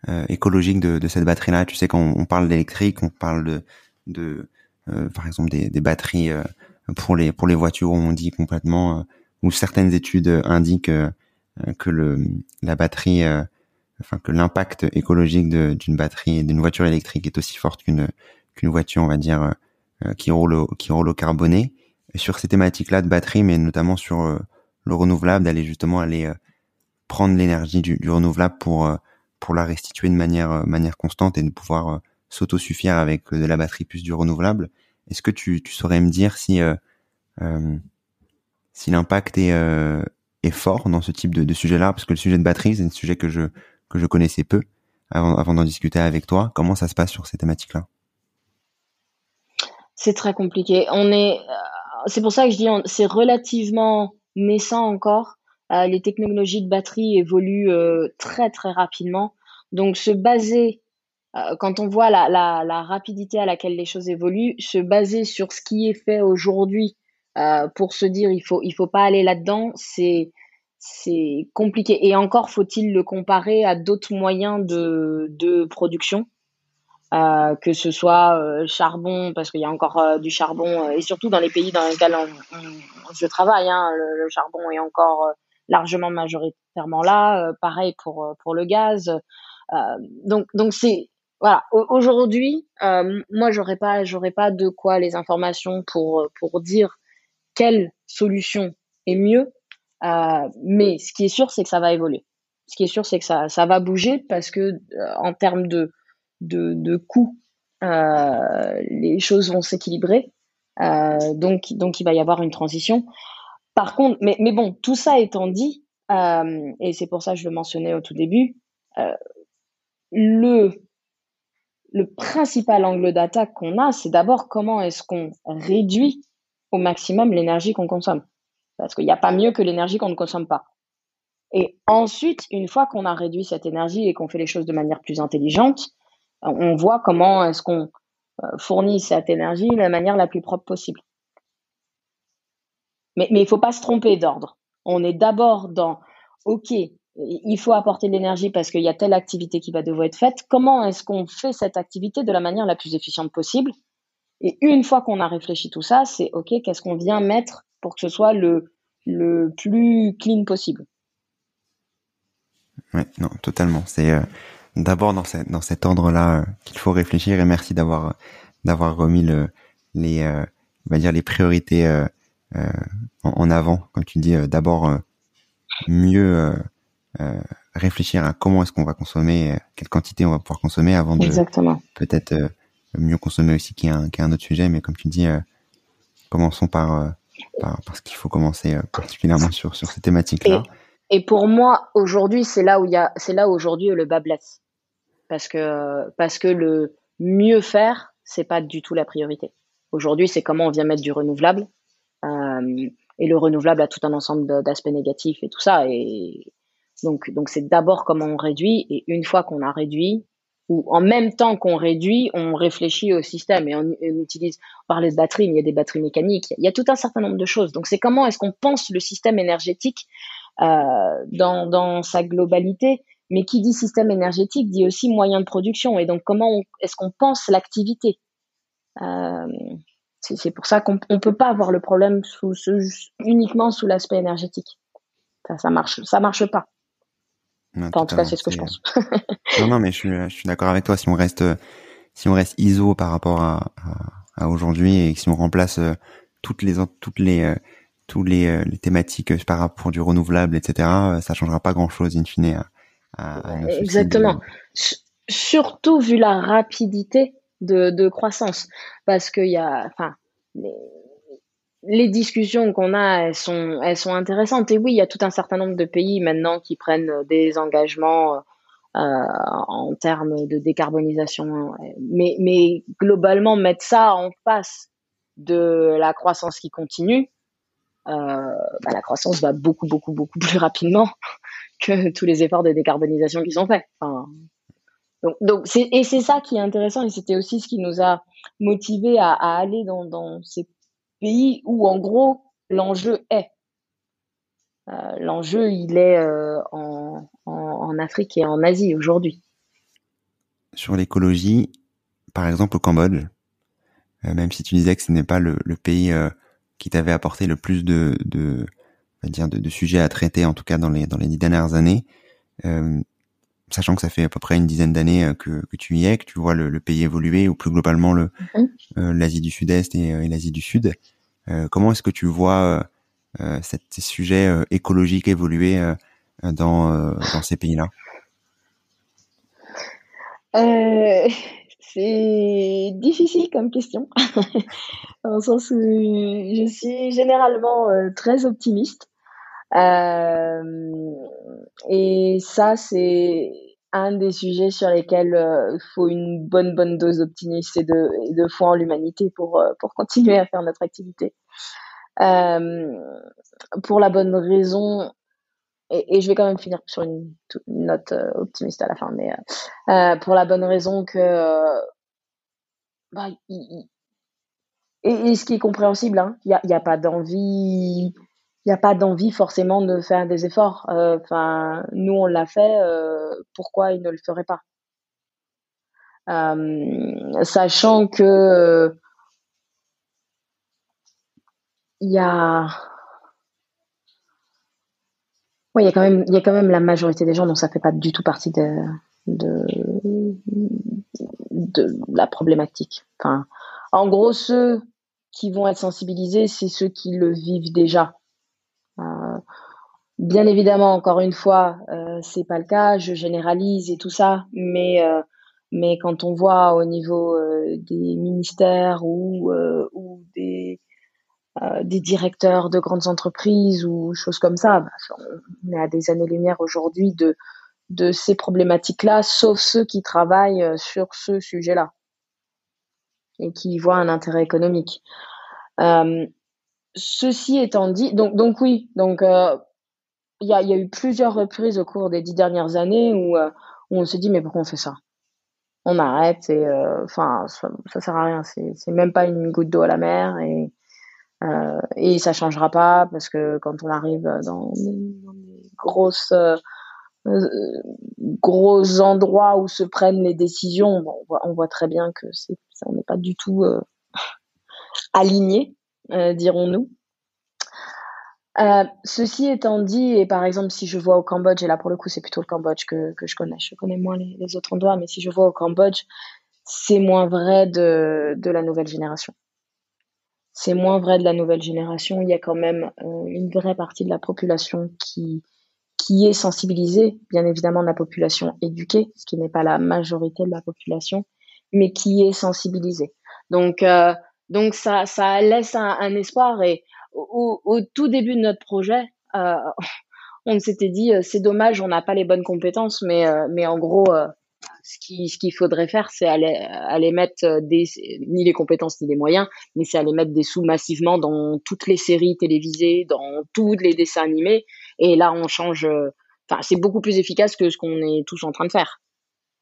euh, écologique de, de cette batterie-là. Tu sais, quand on, parle d'électrique, on parle de, de euh, par exemple des, des batteries euh, pour les pour les voitures. On dit complètement, euh, ou certaines études indiquent que le la batterie, enfin que l'impact écologique d'une batterie d'une voiture électrique est aussi forte qu'une qu'une voiture, on va dire, qui roule au, qui roule au carboné sur ces thématiques-là de batterie, mais notamment sur euh, le renouvelable, d'aller justement aller euh, prendre l'énergie du, renouvelable pour euh, pour la restituer de manière manière constante et de pouvoir s'autosuffire avec de la batterie plus du renouvelable. Est-ce que tu, tu saurais me dire si si l'impact est est fort dans ce type de, de sujet-là? Parce que le sujet de batterie, c'est un sujet que je que je connaissais peu avant avant d'en discuter avec toi. Comment ça se passe sur ces thématiques-là? C'est très compliqué. On est c'est pour ça que je dis c'est relativement naissant encore. Euh, les technologies de batterie évoluent euh, très très rapidement. Donc se baser, euh, quand on voit la, la, rapidité à laquelle les choses évoluent, se baser sur ce qui est fait aujourd'hui pour se dire il faut il faut pas aller là-dedans, c'est c'est compliqué. Et encore faut-il le comparer à d'autres moyens de, de production, euh, que ce soit euh, charbon, parce qu'il y a encore euh, du charbon, et surtout dans les pays dans lesquels je travaille, hein, le, charbon est encore largement majoritairement là. pareil pour pour le gaz. donc donc c'est voilà. Aujourd'hui, moi j'aurais pas j'aurais pas de quoi les informations pour pour dire quelle solution est mieux euh, mais ce qui est sûr, c'est que ça va évoluer. Ce qui est sûr, c'est que ça, ça va bouger parce que euh, en termes de, de, de coûts, euh, les choses vont s'équilibrer. Euh, donc, donc, il va y avoir une transition. Par contre, mais, mais bon, tout ça étant dit, euh, et c'est pour ça que je le mentionnais au tout début, euh, le, le principal angle d'attaque qu'on a, c'est d'abord comment est-ce qu'on réduit au maximum l'énergie qu'on consomme. Parce qu'il n'y a pas mieux que l'énergie qu'on ne consomme pas. Et ensuite, une fois qu'on a réduit cette énergie et qu'on fait les choses de manière plus intelligente, on voit comment est-ce qu'on euh, fournit cette énergie de la manière la plus propre possible. Mais, il ne faut pas se tromper d'ordre. On est d'abord dans, OK, il faut apporter de l'énergie parce qu'il y a telle activité qui va devoir être faite. Comment est-ce qu'on fait cette activité de la manière la plus efficiente possible? Et une fois qu'on a réfléchi tout ça, c'est OK, qu'est-ce qu'on vient mettre pour que ce soit le, plus clean possible? Oui, non, totalement. C'est euh, d'abord dans, dans cet ordre-là euh, qu'il faut réfléchir et merci d'avoir d'avoir remis le, les euh, on va dire les priorités en, avant, comme tu dis. d'abord mieux réfléchir à comment est-ce qu'on va consommer, quelle quantité on va pouvoir consommer avant de peut-être mieux consommer aussi qui est un, qui est un autre sujet. Mais comme tu dis, commençons par parce qu'il faut commencer euh, particulièrement sur, sur ces thématiques-là. Et, pour moi, aujourd'hui, c'est là où il y a, c'est là aujourd'hui le bas blesse. Parce que, parce que le mieux faire, c'est pas du tout la priorité. Aujourd'hui, c'est comment on vient mettre du renouvelable. Euh, et le renouvelable a tout un ensemble d'aspects négatifs et tout ça. Et donc, donc c'est d'abord comment on réduit. Et une fois qu'on a réduit, où en même temps qu'on réduit, on réfléchit au système et on, utilise, on parlait de batteries, mais il y a des batteries mécaniques, il y a tout un certain nombre de choses. Donc c'est comment est-ce qu'on pense le système énergétique euh, dans, dans sa globalité, mais qui dit système énergétique dit aussi moyen de production et donc comment est-ce qu'on pense l'activité? Euh, c'est pour ça qu'on ne peut pas avoir le problème sous uniquement sous l'aspect énergétique. Ça, ça marche, ça marche pas en tout cas, c'est ce que je pense. non, non, mais je suis, je suis d'accord avec toi. Si on reste, si on reste ISO par rapport à, à, aujourd'hui et si on remplace euh, toutes les, toutes les, euh, tous les, euh, les thématiques par rapport du renouvelable, etc., ça changera pas grand chose in fine. À, à Exactement. Surtout vu la rapidité de, de croissance, parce qu'il y a, enfin, les discussions qu'on a, elles sont, elles sont intéressantes. Et oui, il y a tout un certain nombre de pays maintenant qui prennent des engagements euh, en termes de décarbonisation. Mais, mais globalement, mettre ça en face de la croissance qui continue, euh, bah, la croissance va beaucoup, beaucoup, beaucoup plus rapidement que tous les efforts de décarbonisation qui sont faits. Enfin, donc, et c'est ça qui est intéressant et c'était aussi ce qui nous a motivé à, aller dans, ces pays où en gros l'enjeu est. Euh, l'enjeu, il est euh, en, en, Afrique et en Asie aujourd'hui. Sur l'écologie, par exemple au Cambodge, euh, même si tu disais que ce n'est pas le, pays qui t'avait apporté le plus de, dire de, de, sujets à traiter, en tout cas dans les dans les dix dernières années, sachant que ça fait à peu près une dizaine d'années que, que tu y es, que tu vois le, le pays évoluer, ou plus globalement le mm-hmm. l'Asie du Sud-Est et, et l'Asie du Sud. comment est-ce que tu vois euh, ces sujets euh, écologiques évoluer euh, dans, dans ces pays-là? C'est difficile comme question, dans le sens où je suis généralement très optimiste. et ça, c'est un des sujets sur lesquels il faut une bonne bonne dose d'optimisme et de, de foi en l'humanité pour pour continuer à faire notre activité. Euh, pour la bonne raison, et, je vais quand même finir sur une, note euh, optimiste à la fin, mais euh, pour la bonne raison que bah, et, ce qui est compréhensible, hein. il n'y a, a, pas d'envie, il a pas d'envie forcément de faire des efforts. Enfin, nous on l'a fait, pourquoi ils ne le feraient pas? Sachant que il y a il y a quand même, il y a quand même la majorité des gens dont ça fait pas du tout partie de, de, de la problématique. Enfin, en gros, ceux qui vont être sensibilisés, c'est ceux qui le vivent déjà. Euh, bien évidemment, encore une fois, euh, c'est pas le cas. Je généralise et tout ça, mais euh, quand on voit au niveau euh, des ministères ou des directeurs de grandes entreprises ou choses comme ça. Bah, on est à des années-lumière aujourd'hui de, ces problématiques-là, sauf ceux qui travaillent sur ce sujet-là et qui y voient un intérêt économique. Euh, ceci étant dit, donc, donc oui, donc il y, a, y, a, eu plusieurs reprises au cours des dix dernières années où, où on se dit mais pourquoi on fait ça? On arrête et enfin ça, ça, sert à rien, c'est même pas une goutte d'eau à la mer et euh, et ça changera pas parce que quand on arrive dans des, grosses euh, gros endroits où se prennent les décisions, on, voit, très bien que on n'est pas du tout euh, aligné, euh, dirons-nous. Euh, ceci étant dit, et par exemple, si je vois au Cambodge, et là pour le coup c'est plutôt le Cambodge que, que je connais, je connais moins les, autres endroits, mais si je vois au Cambodge, c'est moins vrai de, de la nouvelle génération. C'est moins vrai de la nouvelle génération. Il y a quand même euh, une vraie partie de la population qui, qui est sensibilisée, bien évidemment de la population éduquée, ce qui n'est pas la majorité de la population, mais qui est sensibilisée. Donc, euh, donc ça, ça laisse un, un espoir. Et au, au, tout début de notre projet, euh, on s'était dit c'est dommage, on n'a pas les bonnes compétences, mais mais en gros, ce qu'il ce qu'il faudrait faire, c'est aller, aller mettre des, ni les compétences ni les moyens, mais c'est aller mettre des sous massivement dans toutes les séries télévisées, dans tous les dessins animés. Et là, on change. Enfin, c'est beaucoup plus efficace que ce qu'on est tous en train de faire.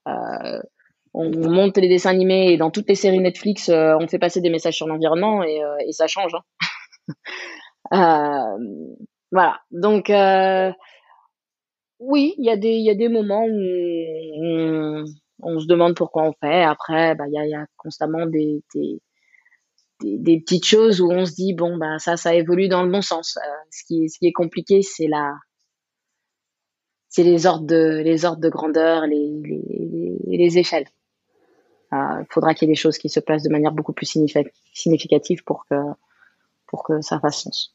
Euh, on monte les dessins animés et dans toutes les séries Netflix, euh, on fait passer des messages sur l'environnement et, euh, et, ça change. Hein. Euh, voilà. Donc oui, il y a des y a des moments où on, se demande pourquoi on fait. Après, bah il y a, y a constamment des, des, des petites choses où on se dit bon bah ça ça évolue dans le bon sens. Euh, ce qui ce qui est compliqué c'est la c'est les ordres de les ordres de grandeur, les les, les, échelles. Il euh, faudra qu'il y ait des choses qui se passent de manière beaucoup plus significative pour que pour que ça fasse sens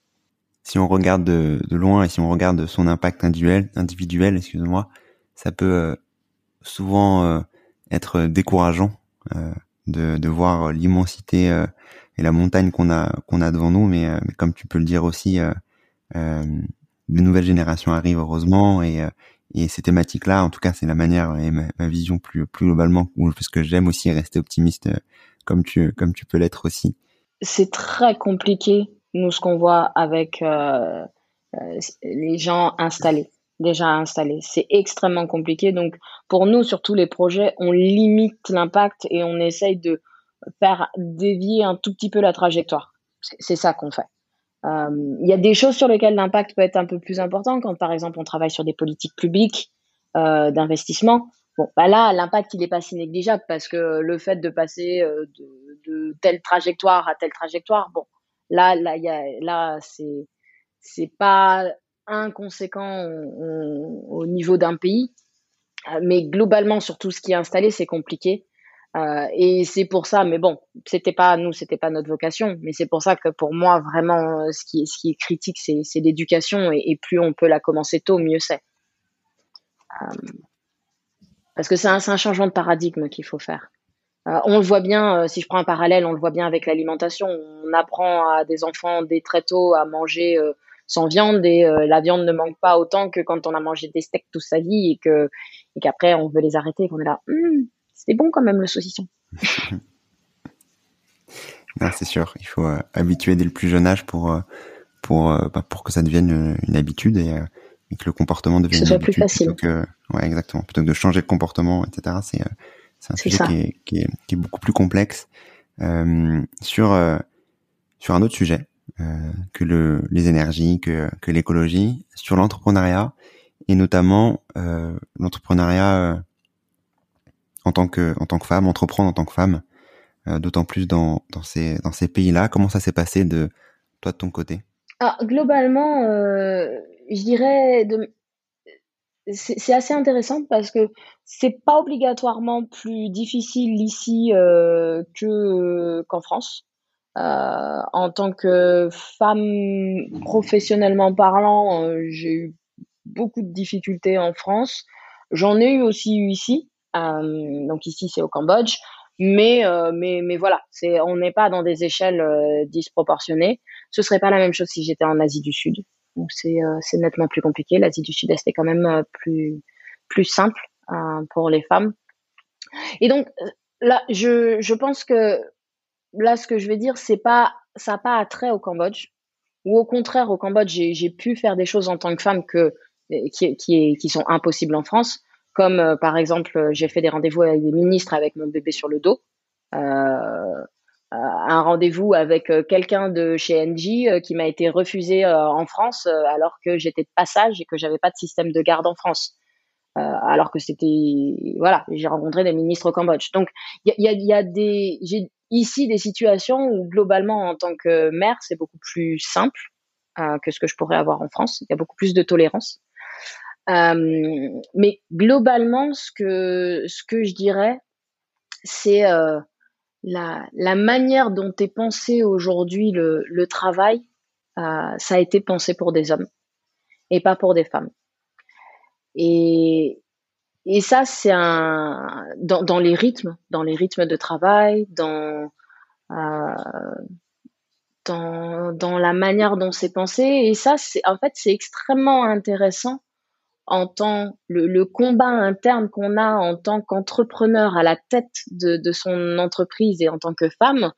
si on regarde de, loin et si on regarde son impact individuel, individuel, excusez-moi, ça peut euh, souvent être décourageant de, de, voir l'immensité et la montagne qu'on a qu'on a devant nous, mais, mais, comme tu peux le dire aussi, de nouvelles générations arrivent heureusement. Et et ces thématiques-là, en tout cas, c'est la manière et ma, vision plus plus globalement, parce que j'aime aussi rester optimiste, comme tu comme tu peux l'être aussi. C'est très compliqué nous, ce qu'on voit avec euh, euh, les gens installés, déjà installés, c'est extrêmement compliqué. Donc, pour nous, sur tous les projets, on limite l'impact et on essaye de faire dévier un tout petit peu la trajectoire. C'est ça qu'on fait. Euh, il y a des choses sur lesquelles l'impact peut être un peu plus important, quand par exemple on travaille sur des politiques publiques euh, d'investissement. Bon, bah là, l'impact il est pas si négligeable parce que le fait de passer euh, de, de, telle trajectoire à telle trajectoire, bon, Là, là, y a, là, c'est c'est pas inconséquent au, au niveau d'un pays, euh, mais globalement sur tout ce qui est installé, c'est compliqué. Euh, et c'est pour ça, mais bon, c'était pas nous, c'était pas notre vocation, mais c'est pour ça que pour moi vraiment, ce qui est, ce qui est critique, c'est, l'éducation, et, plus on peut la commencer tôt, mieux c'est. Euh, parce que c'est un, changement de paradigme qu'il faut faire. Euh, on le voit bien, euh, si je prends un parallèle, on le voit bien avec l'alimentation. On apprend à des enfants dès très tôt à manger euh, sans viande et la viande ne manque pas autant que quand on a mangé des steaks toute sa vie et que et qu'après on veut les arrêter et qu'on est là, hum, c'était bon quand même le saucisson. c'est sûr, il faut habituer dès le plus jeune âge pour pour bah, pour que ça devienne une, habitude et, que le comportement devienne une habitude plus facile. Que, ouais, exactement. Plutôt que de changer de comportement, etc. C'est c'est un sujet qui est, qui, est, qui est, beaucoup plus complexe. Euh, sur euh, sur un autre sujet que le, les énergies, que, que l'écologie, sur l'entrepreneuriat et notamment l'entrepreneuriat en tant que en tant que femme, entreprendre en tant que femme, d'autant plus dans dans ces dans ces pays-là. Comment ça s'est passé de toi de ton côté? Ah, Globalement, je dirais de c'est assez intéressant parce que c'est pas obligatoirement plus difficile ici euh, que qu'en France. Euh, en tant que femme professionnellement parlant, euh, j'ai eu beaucoup de difficultés en France. J'en ai eu aussi eu ici. Euh, donc ici c'est au Cambodge, mais euh, mais mais voilà, c'est on n'est pas dans des échelles disproportionnées. Ce serait pas la même chose si j'étais en Asie du Sud. Donc euh, c'est nettement plus compliqué. L'Asie du Sud-Est est quand même plus plus simple pour les femmes. Et donc là, je je pense que là, ce que je vais dire, c'est pas ça n'a pas attrait au Cambodge. Ou au contraire, au Cambodge, j'ai pu faire des choses en tant que femme que qui qui, qui sont impossibles en France. Comme par exemple, j'ai fait des rendez-vous avec des ministres avec mon bébé sur le dos. Euh, un rendez-vous avec euh, quelqu'un de chez euh, qui m'a été refusé euh, en France alors que j'étais de passage et que j'avais pas de système de garde en France. alors que c'était voilà, j'ai rencontré des ministres au Cambodge. Donc il y a, y a, des j'ai ici des situations où globalement en tant que mère c'est beaucoup plus simple que ce que je pourrais avoir en France. Il y a beaucoup plus de tolérance. mais globalement ce que ce que je dirais c'est la, la manière dont est pensé aujourd'hui le, le travail, euh, ça a été pensé pour des hommes et pas pour des femmes. Et, et ça, c'est un dans, dans, les rythmes, dans les rythmes de travail, dans euh, dans, dans la manière dont c'est pensé. Et ça, c'est en fait, c'est extrêmement intéressant en tant le, le combat interne qu'on a en tant qu'entrepreneur à la tête de, de, son entreprise et en tant que femme,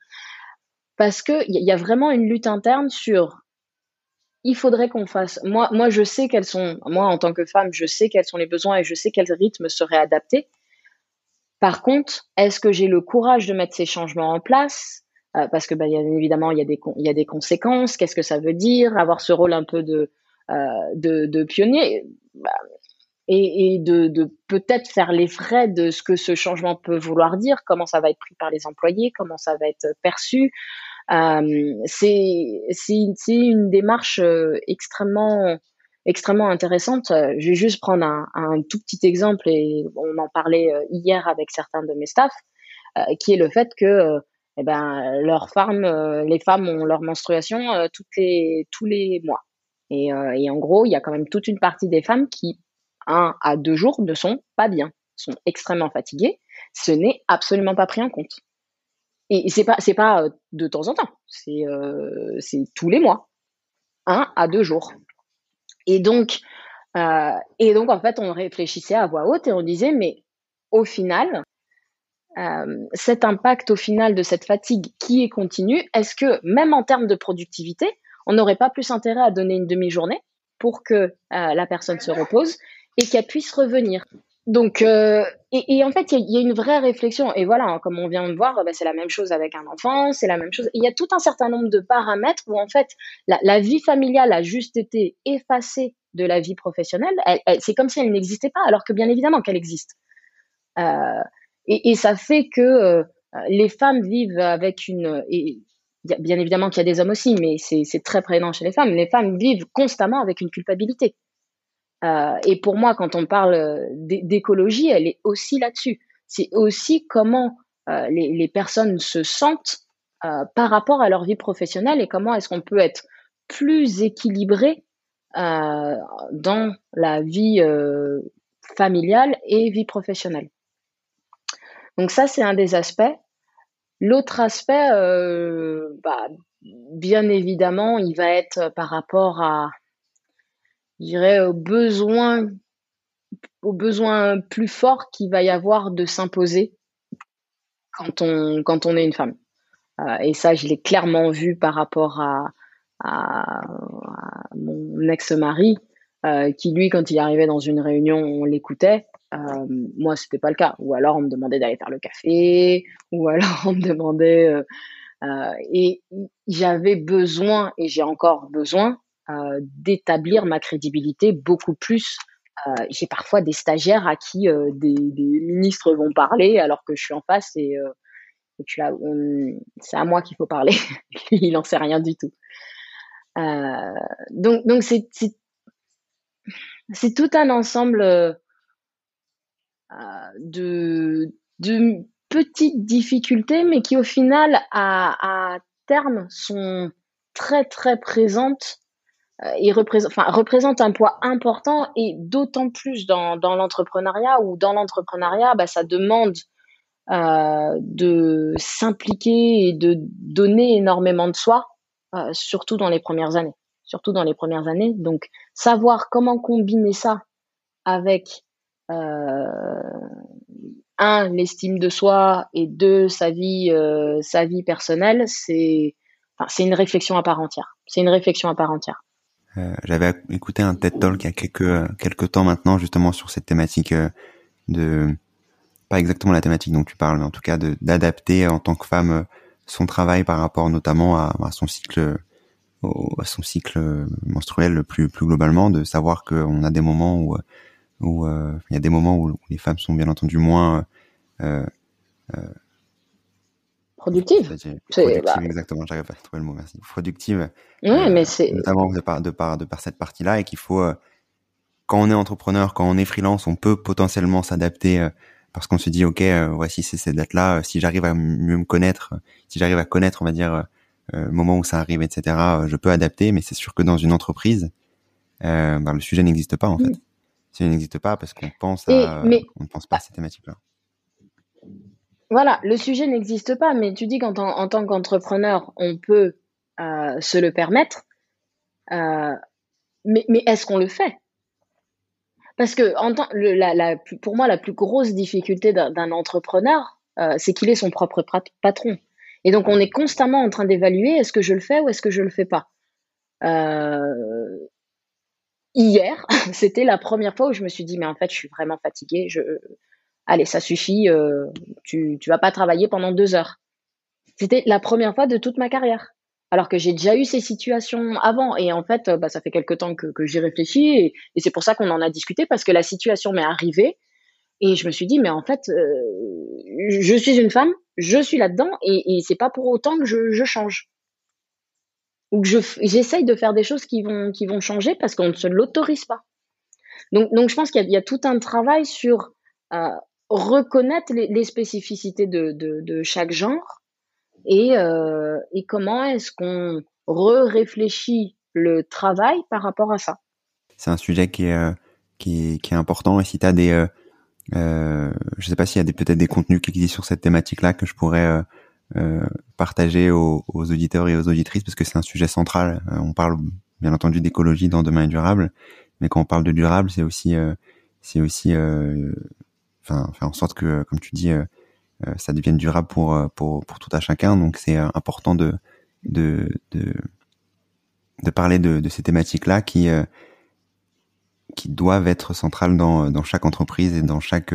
parce que il y, a vraiment une lutte interne sur il faudrait qu'on fasse. Moi, moi, je sais quels sont. Moi, en tant que femme, je sais quels sont les besoins et je sais quels rythmes seraient adaptés. Par contre, est-ce que j'ai le courage de mettre ces changements en place? Euh, Parce que, bah, y a, évidemment, il y a des y a des conséquences. Qu'est-ce que ça veut dire? Avoir ce rôle un peu de euh, de, pionnier bah, et, de peut-être faire les frais de ce que ce changement peut vouloir dire, comment ça va être pris par les employés, comment ça va être perçu? Euh, c'est une démarche euh, extrêmement extrêmement intéressante. Je vais juste prendre un, tout petit exemple et on en parlait euh, hier avec certains de mes staffs, qui est le fait que eh ben leurs femmes, les femmes ont leur menstruation tous les mois. Et, en gros, il y a quand même toute une partie des femmes qui un à deux jours ne sont pas bien, sont extrêmement fatigués. Ce n'est absolument pas pris en compte. Et c'est pas c'est pas euh, de temps en temps, c'est euh, c'est tous les mois, un à deux jours. Et donc euh, et donc en fait on réfléchissait à voix haute et on disait mais au final cet impact au final de cette fatigue qui est continue, est-ce que même en termes de productivité, on n'aurait pas plus intérêt à donner une demi-journée pour que la personne se repose et qu'elle puisse revenir? Donc, euh, et, et, en fait, il y, y, a une vraie réflexion. Et voilà, hein, comme on vient de voir, bah, c'est la même chose avec un enfant, c'est la même chose. Il y a tout un certain nombre de paramètres où en fait, la, la vie familiale a juste été effacée de la vie professionnelle. Elle, elle, c'est comme si elle n'existait pas, alors que bien évidemment qu'elle existe. Euh, et, et, ça fait que euh, les femmes vivent avec une. Et, bien évidemment qu'il y a des hommes aussi, mais c'est très présent chez les femmes. Les femmes vivent constamment avec une culpabilité. Euh, et pour moi, quand on parle euh, d'écologie, elle est aussi là-dessus. C'est aussi comment euh, les, personnes se sentent par rapport à leur vie professionnelle et comment est-ce qu'on peut être plus équilibré dans la vie familiale et vie professionnelle. Donc ça, c'est un des aspects. L'autre aspect, bah, bien évidemment, il va être par rapport à je dirais, aux besoins, aux besoins plus forts qu'il va y avoir de s'imposer quand on, quand on est une femme. Euh, et ça, je l'ai clairement vu par rapport à, à, à mon ex-mari, euh, qui lui, quand il arrivait dans une réunion, on l'écoutait. Euh, moi, c'était pas le cas. Ou alors, on me demandait d'aller faire le café, ou alors on me demandait euh, et j'avais besoin, et j'ai encore besoin, d'établir ma crédibilité beaucoup plus j'ai parfois des stagiaires à qui des, des, ministres vont parler alors que je suis en face et, et c'est à moi qu'il faut parler. il n'en sait rien du tout. donc donc c'est c'est tout un ensemble de, de petites difficultés, mais qui au final, à terme, sont très très présentes euh, et représente, un poids important et d'autant plus dans, l'entrepreneuriat où dans l'entrepreneuriat, bah, ça demande euh, de s'impliquer et de donner énormément de soi, euh, surtout dans les premières années. Surtout dans les premières années. Donc, savoir comment combiner ça avec un l'estime de soi et deux sa vie sa vie personnelle, c'est une réflexion à part entière. C'est une réflexion à part entière. Euh, j'avais écouté un TED Talk il y a quelques quelques temps maintenant justement sur cette thématique euh, de pas exactement la thématique dont tu parles, mais en tout cas d'adapter en tant que femme euh, son travail par rapport notamment à, son cycle à son cycle menstruel plus plus globalement, de savoir qu'on a des moments où où il y a des moments où, les femmes sont bien entendu moins euh, productive. Productive, bah exactement, j'arrive pas à trouver le mot, merci. Productive. Ouais, mais c'est. Notamment de par, de par, de par cette partie-là et qu'il faut, euh, quand on est entrepreneur, quand on est freelance, on peut potentiellement s'adapter euh, parce qu'on se dit, OK, euh, voici c'est cette date-là, si j'arrive à mieux me connaître, si j'arrive à connaître, on va dire, le moment où ça arrive, etc., je peux adapter, mais c'est sûr que dans une entreprise, bah, le sujet n'existe pas, en fait. Si il n'existe pas parce qu'on pense à, on ne pense pas à ces thématiques-là. Voilà, le sujet n'existe pas, mais tu dis qu'en en tant qu'entrepreneur, on peut euh, se le permettre, euh, mais, est-ce qu'on le fait? Parce que pour moi, la plus grosse difficulté d'un entrepreneur, euh, c'est qu'il est son propre patron. Et donc, on est constamment en train d'évaluer est-ce que je le fais ou est-ce que je le fais pas? hier, c'était la première fois où je me suis dit, mais en fait, je suis vraiment fatiguée. Allez, ça suffit, euh, tu, tu vas pas travailler pendant deux heures. C'était la première fois de toute ma carrière. Alors que j'ai déjà eu ces situations avant. Et en fait, bah, ça fait quelque temps que, que j'y réfléchis. Et, c'est pour ça qu'on en a discuté, parce que la situation m'est arrivée. Et je me suis dit, mais en fait, euh, je suis une femme, je suis là-dedans, et, et c'est pas pour autant que je, change. Ou que j'essaye de faire des choses qui vont, changer parce qu'on ne se l'autorise pas. Donc, je pense qu'il y, a tout un travail sur euh, reconnaître les, spécificités de, chaque genre et, euh, comment est-ce qu'on re-réfléchit le travail par rapport à ça. C'est un sujet qui est, euh, est, est important et si tu as des... Euh, euh, je sais pas s'il y a peut-être des contenus qui existent sur cette thématique-là que je pourrais partager aux, auditeurs et aux auditrices parce que c'est un sujet central. on parle bien entendu d'écologie dans Demain durable, mais quand on parle de durable, c'est aussi c'est aussi enfin faire en sorte que, comme tu dis, euh, euh, ça devienne durable pour euh, pour pour tout à chacun. Donc c'est important de de de de parler de, de ces thématiques-là qui qui doivent être centrales dans dans chaque entreprise et dans chaque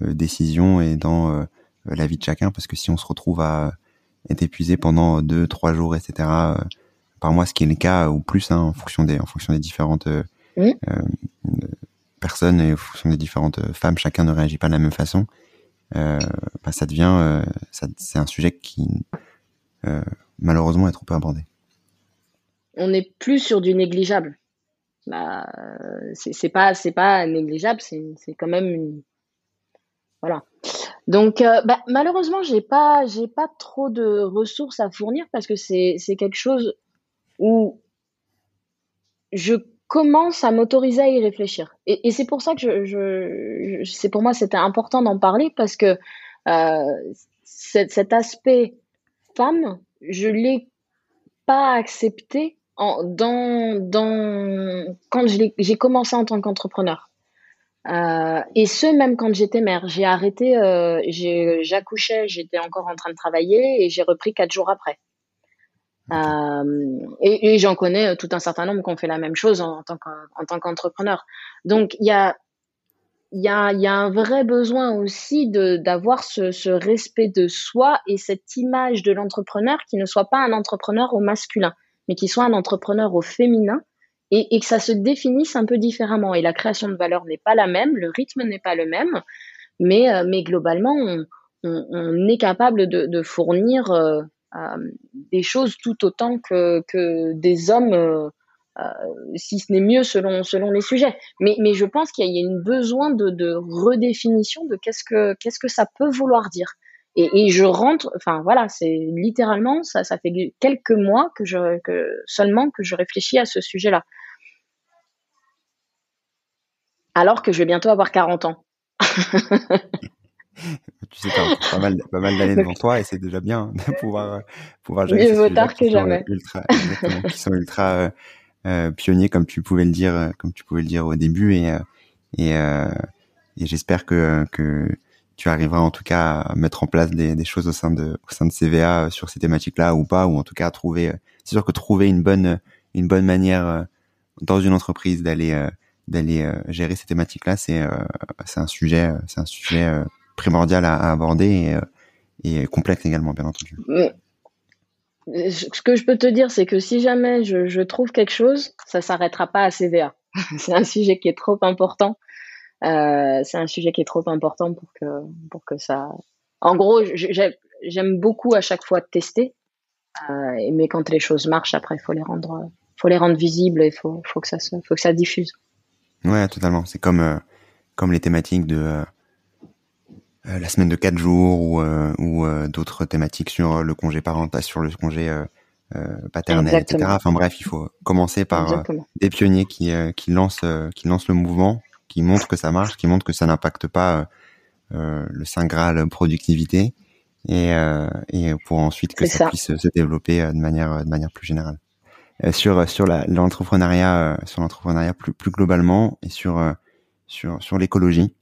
décision et dans la vie de chacun parce que si on se retrouve à être épuisé pendant deux trois jours etc par mois ce qui est le cas ou plus hein, en fonction des en fonction des différentes personnes et en fonction des différentes euh, femmes, chacun ne réagit pas de la même façon. Euh, bah, ça devient, euh, c'est un sujet qui malheureusement est trop peu abordé. On n'est plus sur du négligeable. Bah, c'est pas, c'est pas négligeable, c'est quand même une, voilà. Donc, bah, malheureusement, j'ai pas, j'ai pas trop de ressources à fournir parce que c'est, c'est quelque chose où je commence à m'autoriser à y réfléchir. Et, c'est pour ça que je, c'est pour moi c'était important d'en parler parce que euh, cet, cet, aspect femme, je l'ai pas accepté en, dans, dans quand j'ai commencé en tant qu'entrepreneur. Euh, et ce même quand j'étais mère, j'ai arrêté, euh, j'accouchais, j'étais encore en train de travailler et j'ai repris quatre jours après. Euh, et, j'en connais euh, tout un certain nombre qui ont fait la même chose en, tant qu'entrepreneur. Donc il y a un vrai besoin aussi d'avoir ce, respect de soi et cette image de l'entrepreneur qui ne soit pas un entrepreneur au masculin, mais qui soit un entrepreneur au féminin et, que ça se définisse un peu différemment. Et la création de valeur n'est pas la même, le rythme n'est pas le même, mais, euh, globalement, on, est capable de, fournir des choses tout autant que, que des hommes. Euh, euh, si ce n'est mieux selon selon les sujets. Mais mais je pense qu'il y a, une besoin de, de redéfinition de qu'est-ce que qu'est-ce que ça peut vouloir dire. Et, et je rentre, enfin voilà, c'est littéralement ça ça fait quelques mois que je que seulement que je réfléchis à ce sujet-là. Alors que je vais bientôt avoir 40 ans. tu sais, as pas mal, pas mal d'années devant toi et c'est déjà bien de pouvoir, pouvoir gérer Mieux vaut tard que jamais. Ultra, qui sont ultra euh, pionnier comme tu pouvais le dire euh, comme tu pouvais le dire au début et euh, et, j'espère que que tu arriveras en tout cas à mettre en place des, des choses au sein de au sein de CVA sur ces thématiques là ou pas ou en tout cas à trouver c'est sûr que trouver une bonne une bonne manière dans une entreprise d'aller d'aller gérer ces thématiques là c'est c'est un sujet c'est un sujet primordial à, à aborder et, et complexe également bien entendu ce que je peux te dire, c'est que si jamais je, je trouve quelque chose, ça s'arrêtera pas à CVA. c'est un sujet qui est trop important. Euh, c'est un sujet qui est trop important pour que pour que ça. En gros, j'aime beaucoup à chaque fois tester, euh, mais quand les choses marchent, après, il faut les rendre, faut les rendre visibles et faut faut que ça se, faut que ça diffuse. Ouais, totalement. C'est comme euh, comme les thématiques de euh, euh, la semaine de quatre jours ou, euh, ou euh, d'autres thématiques sur le congé parental, sur le congé paternel, etc. Enfin bref, il faut commencer par des pionniers qui, qui lancent qui lancent le mouvement, qui montrent que ça marche, qui montrent que ça n'impacte pas le saint graal productivité et, et pour ensuite que ça, puisse se développer de manière de manière plus générale. sur sur l'entrepreneuriat sur l'entrepreneuriat plus plus globalement et sur sur sur l'écologie euh,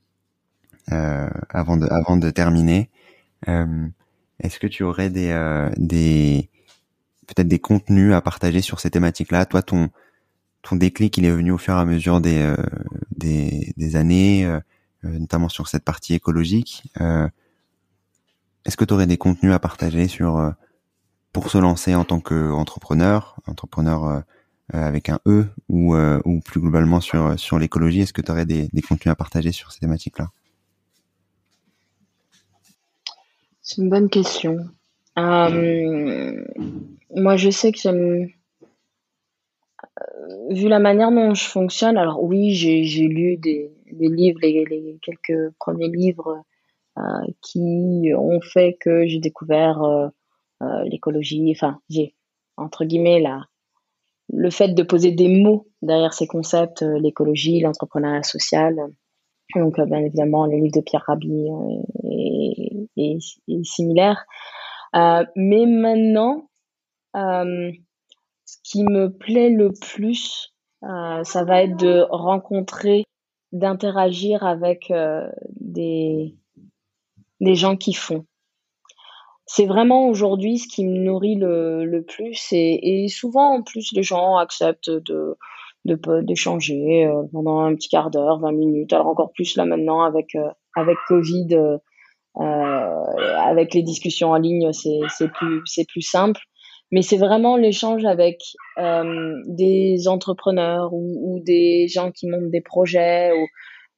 avant de avant de terminer. Euh, est-ce que tu aurais des euh, des peut-être des contenus à partager sur ces thématiques-là? Toi, ton ton déclic, il est venu au fur et à mesure des des, des, années, notamment sur cette partie écologique. Est-ce que tu aurais des contenus à partager sur pour se lancer en tant qu'entrepreneur, entrepreneur avec un E ou, ou plus globalement sur sur l'écologie? Est-ce que tu aurais des, des contenus à partager sur ces thématiques-là? C'est une bonne question. Euh, moi, je sais que j'aime. Euh, vu la manière dont je fonctionne, alors oui, j'ai lu des, livres, les, quelques premiers livres euh, qui ont fait que j'ai découvert l'écologie. Enfin, j'ai entre guillemets le fait de poser des mots derrière ces concepts, l'écologie, l'entrepreneuriat social. Donc, bien évidemment, les livres de Pierre Rabhi et, similaire. Euh, mais maintenant, euh, ce qui me plaît le plus, euh, ça va être de rencontrer, d'interagir avec des, des gens qui font. C'est vraiment aujourd'hui ce qui me nourrit le, le plus et, et souvent en plus les gens acceptent de d'échanger pendant un petit quart d'heure, 20 minutes. Alors encore plus là maintenant avec avec Covid, euh, avec les discussions en ligne, c'est plus, plus simple. Mais c'est vraiment l'échange avec euh, des entrepreneurs ou, ou, des gens qui montent des projets. Ou...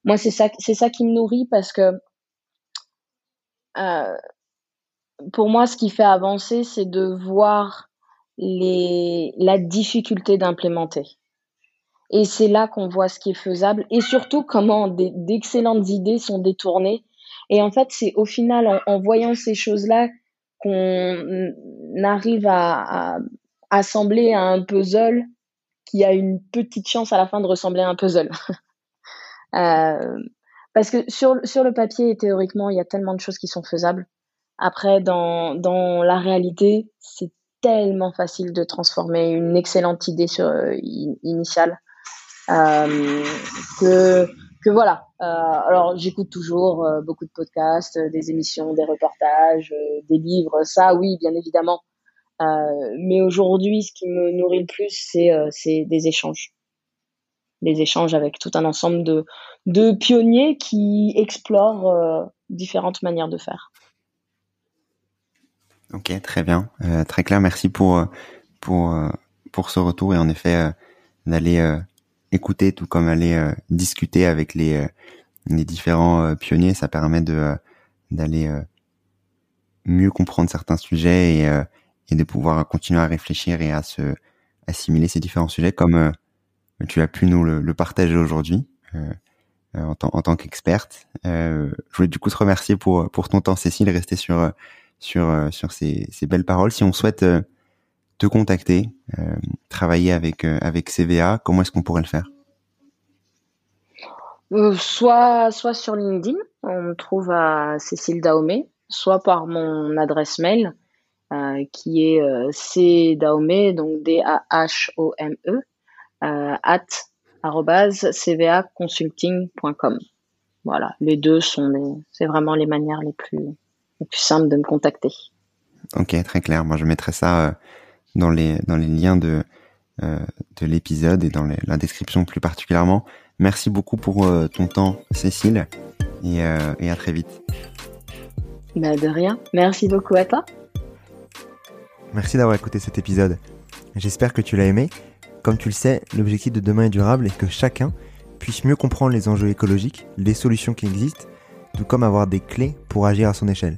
Moi, c'est ça, c'est ça qui me nourrit parce que euh, pour moi, ce qui fait avancer, c'est de voir les, la difficulté d'implémenter. Et c'est là qu'on voit ce qui est faisable et surtout comment d'excellentes idées sont détournées et en fait, c'est au final, en, voyant ces choses-là, qu'on arrive à, assembler un puzzle qui a une petite chance à la fin de ressembler à un puzzle. euh, parce que sur, sur le papier, théoriquement, il y a tellement de choses qui sont faisables. Après, dans, dans la réalité, c'est tellement facile de transformer une excellente idée sur, euh, initiale que que voilà. Euh, alors j'écoute toujours euh, beaucoup de podcasts, euh, des émissions, des reportages, des livres, ça oui, bien évidemment. mais aujourd'hui, ce qui me nourrit le plus, c'est des échanges. des échanges avec tout un ensemble de, pionniers qui explorent différentes manières de faire. Ok, très bien, très clair. Merci pour ce retour et en effet d'aller écouter tout comme aller discuter avec les les différents pionniers, ça permet de d'aller mieux comprendre certains sujets et, euh, et de pouvoir continuer à réfléchir et à se assimiler ces différents sujets comme euh, tu as pu nous le, partager aujourd'hui euh, en, en, tant qu'experte. je voulais du coup te remercier pour pour ton temps, Cécile, rester sur sur sur ces, ces belles paroles. Si on souhaite te contacter, travailler avec avec CVA, comment est-ce qu'on pourrait le faire? Soit soit sur LinkedIn, on me trouve à Cécile Daomé, soit par mon adresse mail euh, qui est euh, cdaome, donc D-A-H-O-M-E, euh, at cvaconsulting.com. Voilà, les deux sont les, c'est vraiment les manières les plus, les plus simples de me contacter. Ok, très clair. Moi, je mettrai ça euh, dans les dans les liens de euh, de l'épisode et dans la description plus particulièrement. Merci beaucoup pour ton temps, Cécile, et, et à très vite. Bah de rien. Merci beaucoup à toi. Merci d'avoir écouté cet épisode. J'espère que tu l'as aimé. Comme tu le sais, l'objectif de demain est durable et que chacun puisse mieux comprendre les enjeux écologiques, les solutions qui existent, tout comme avoir des clés pour agir à son échelle.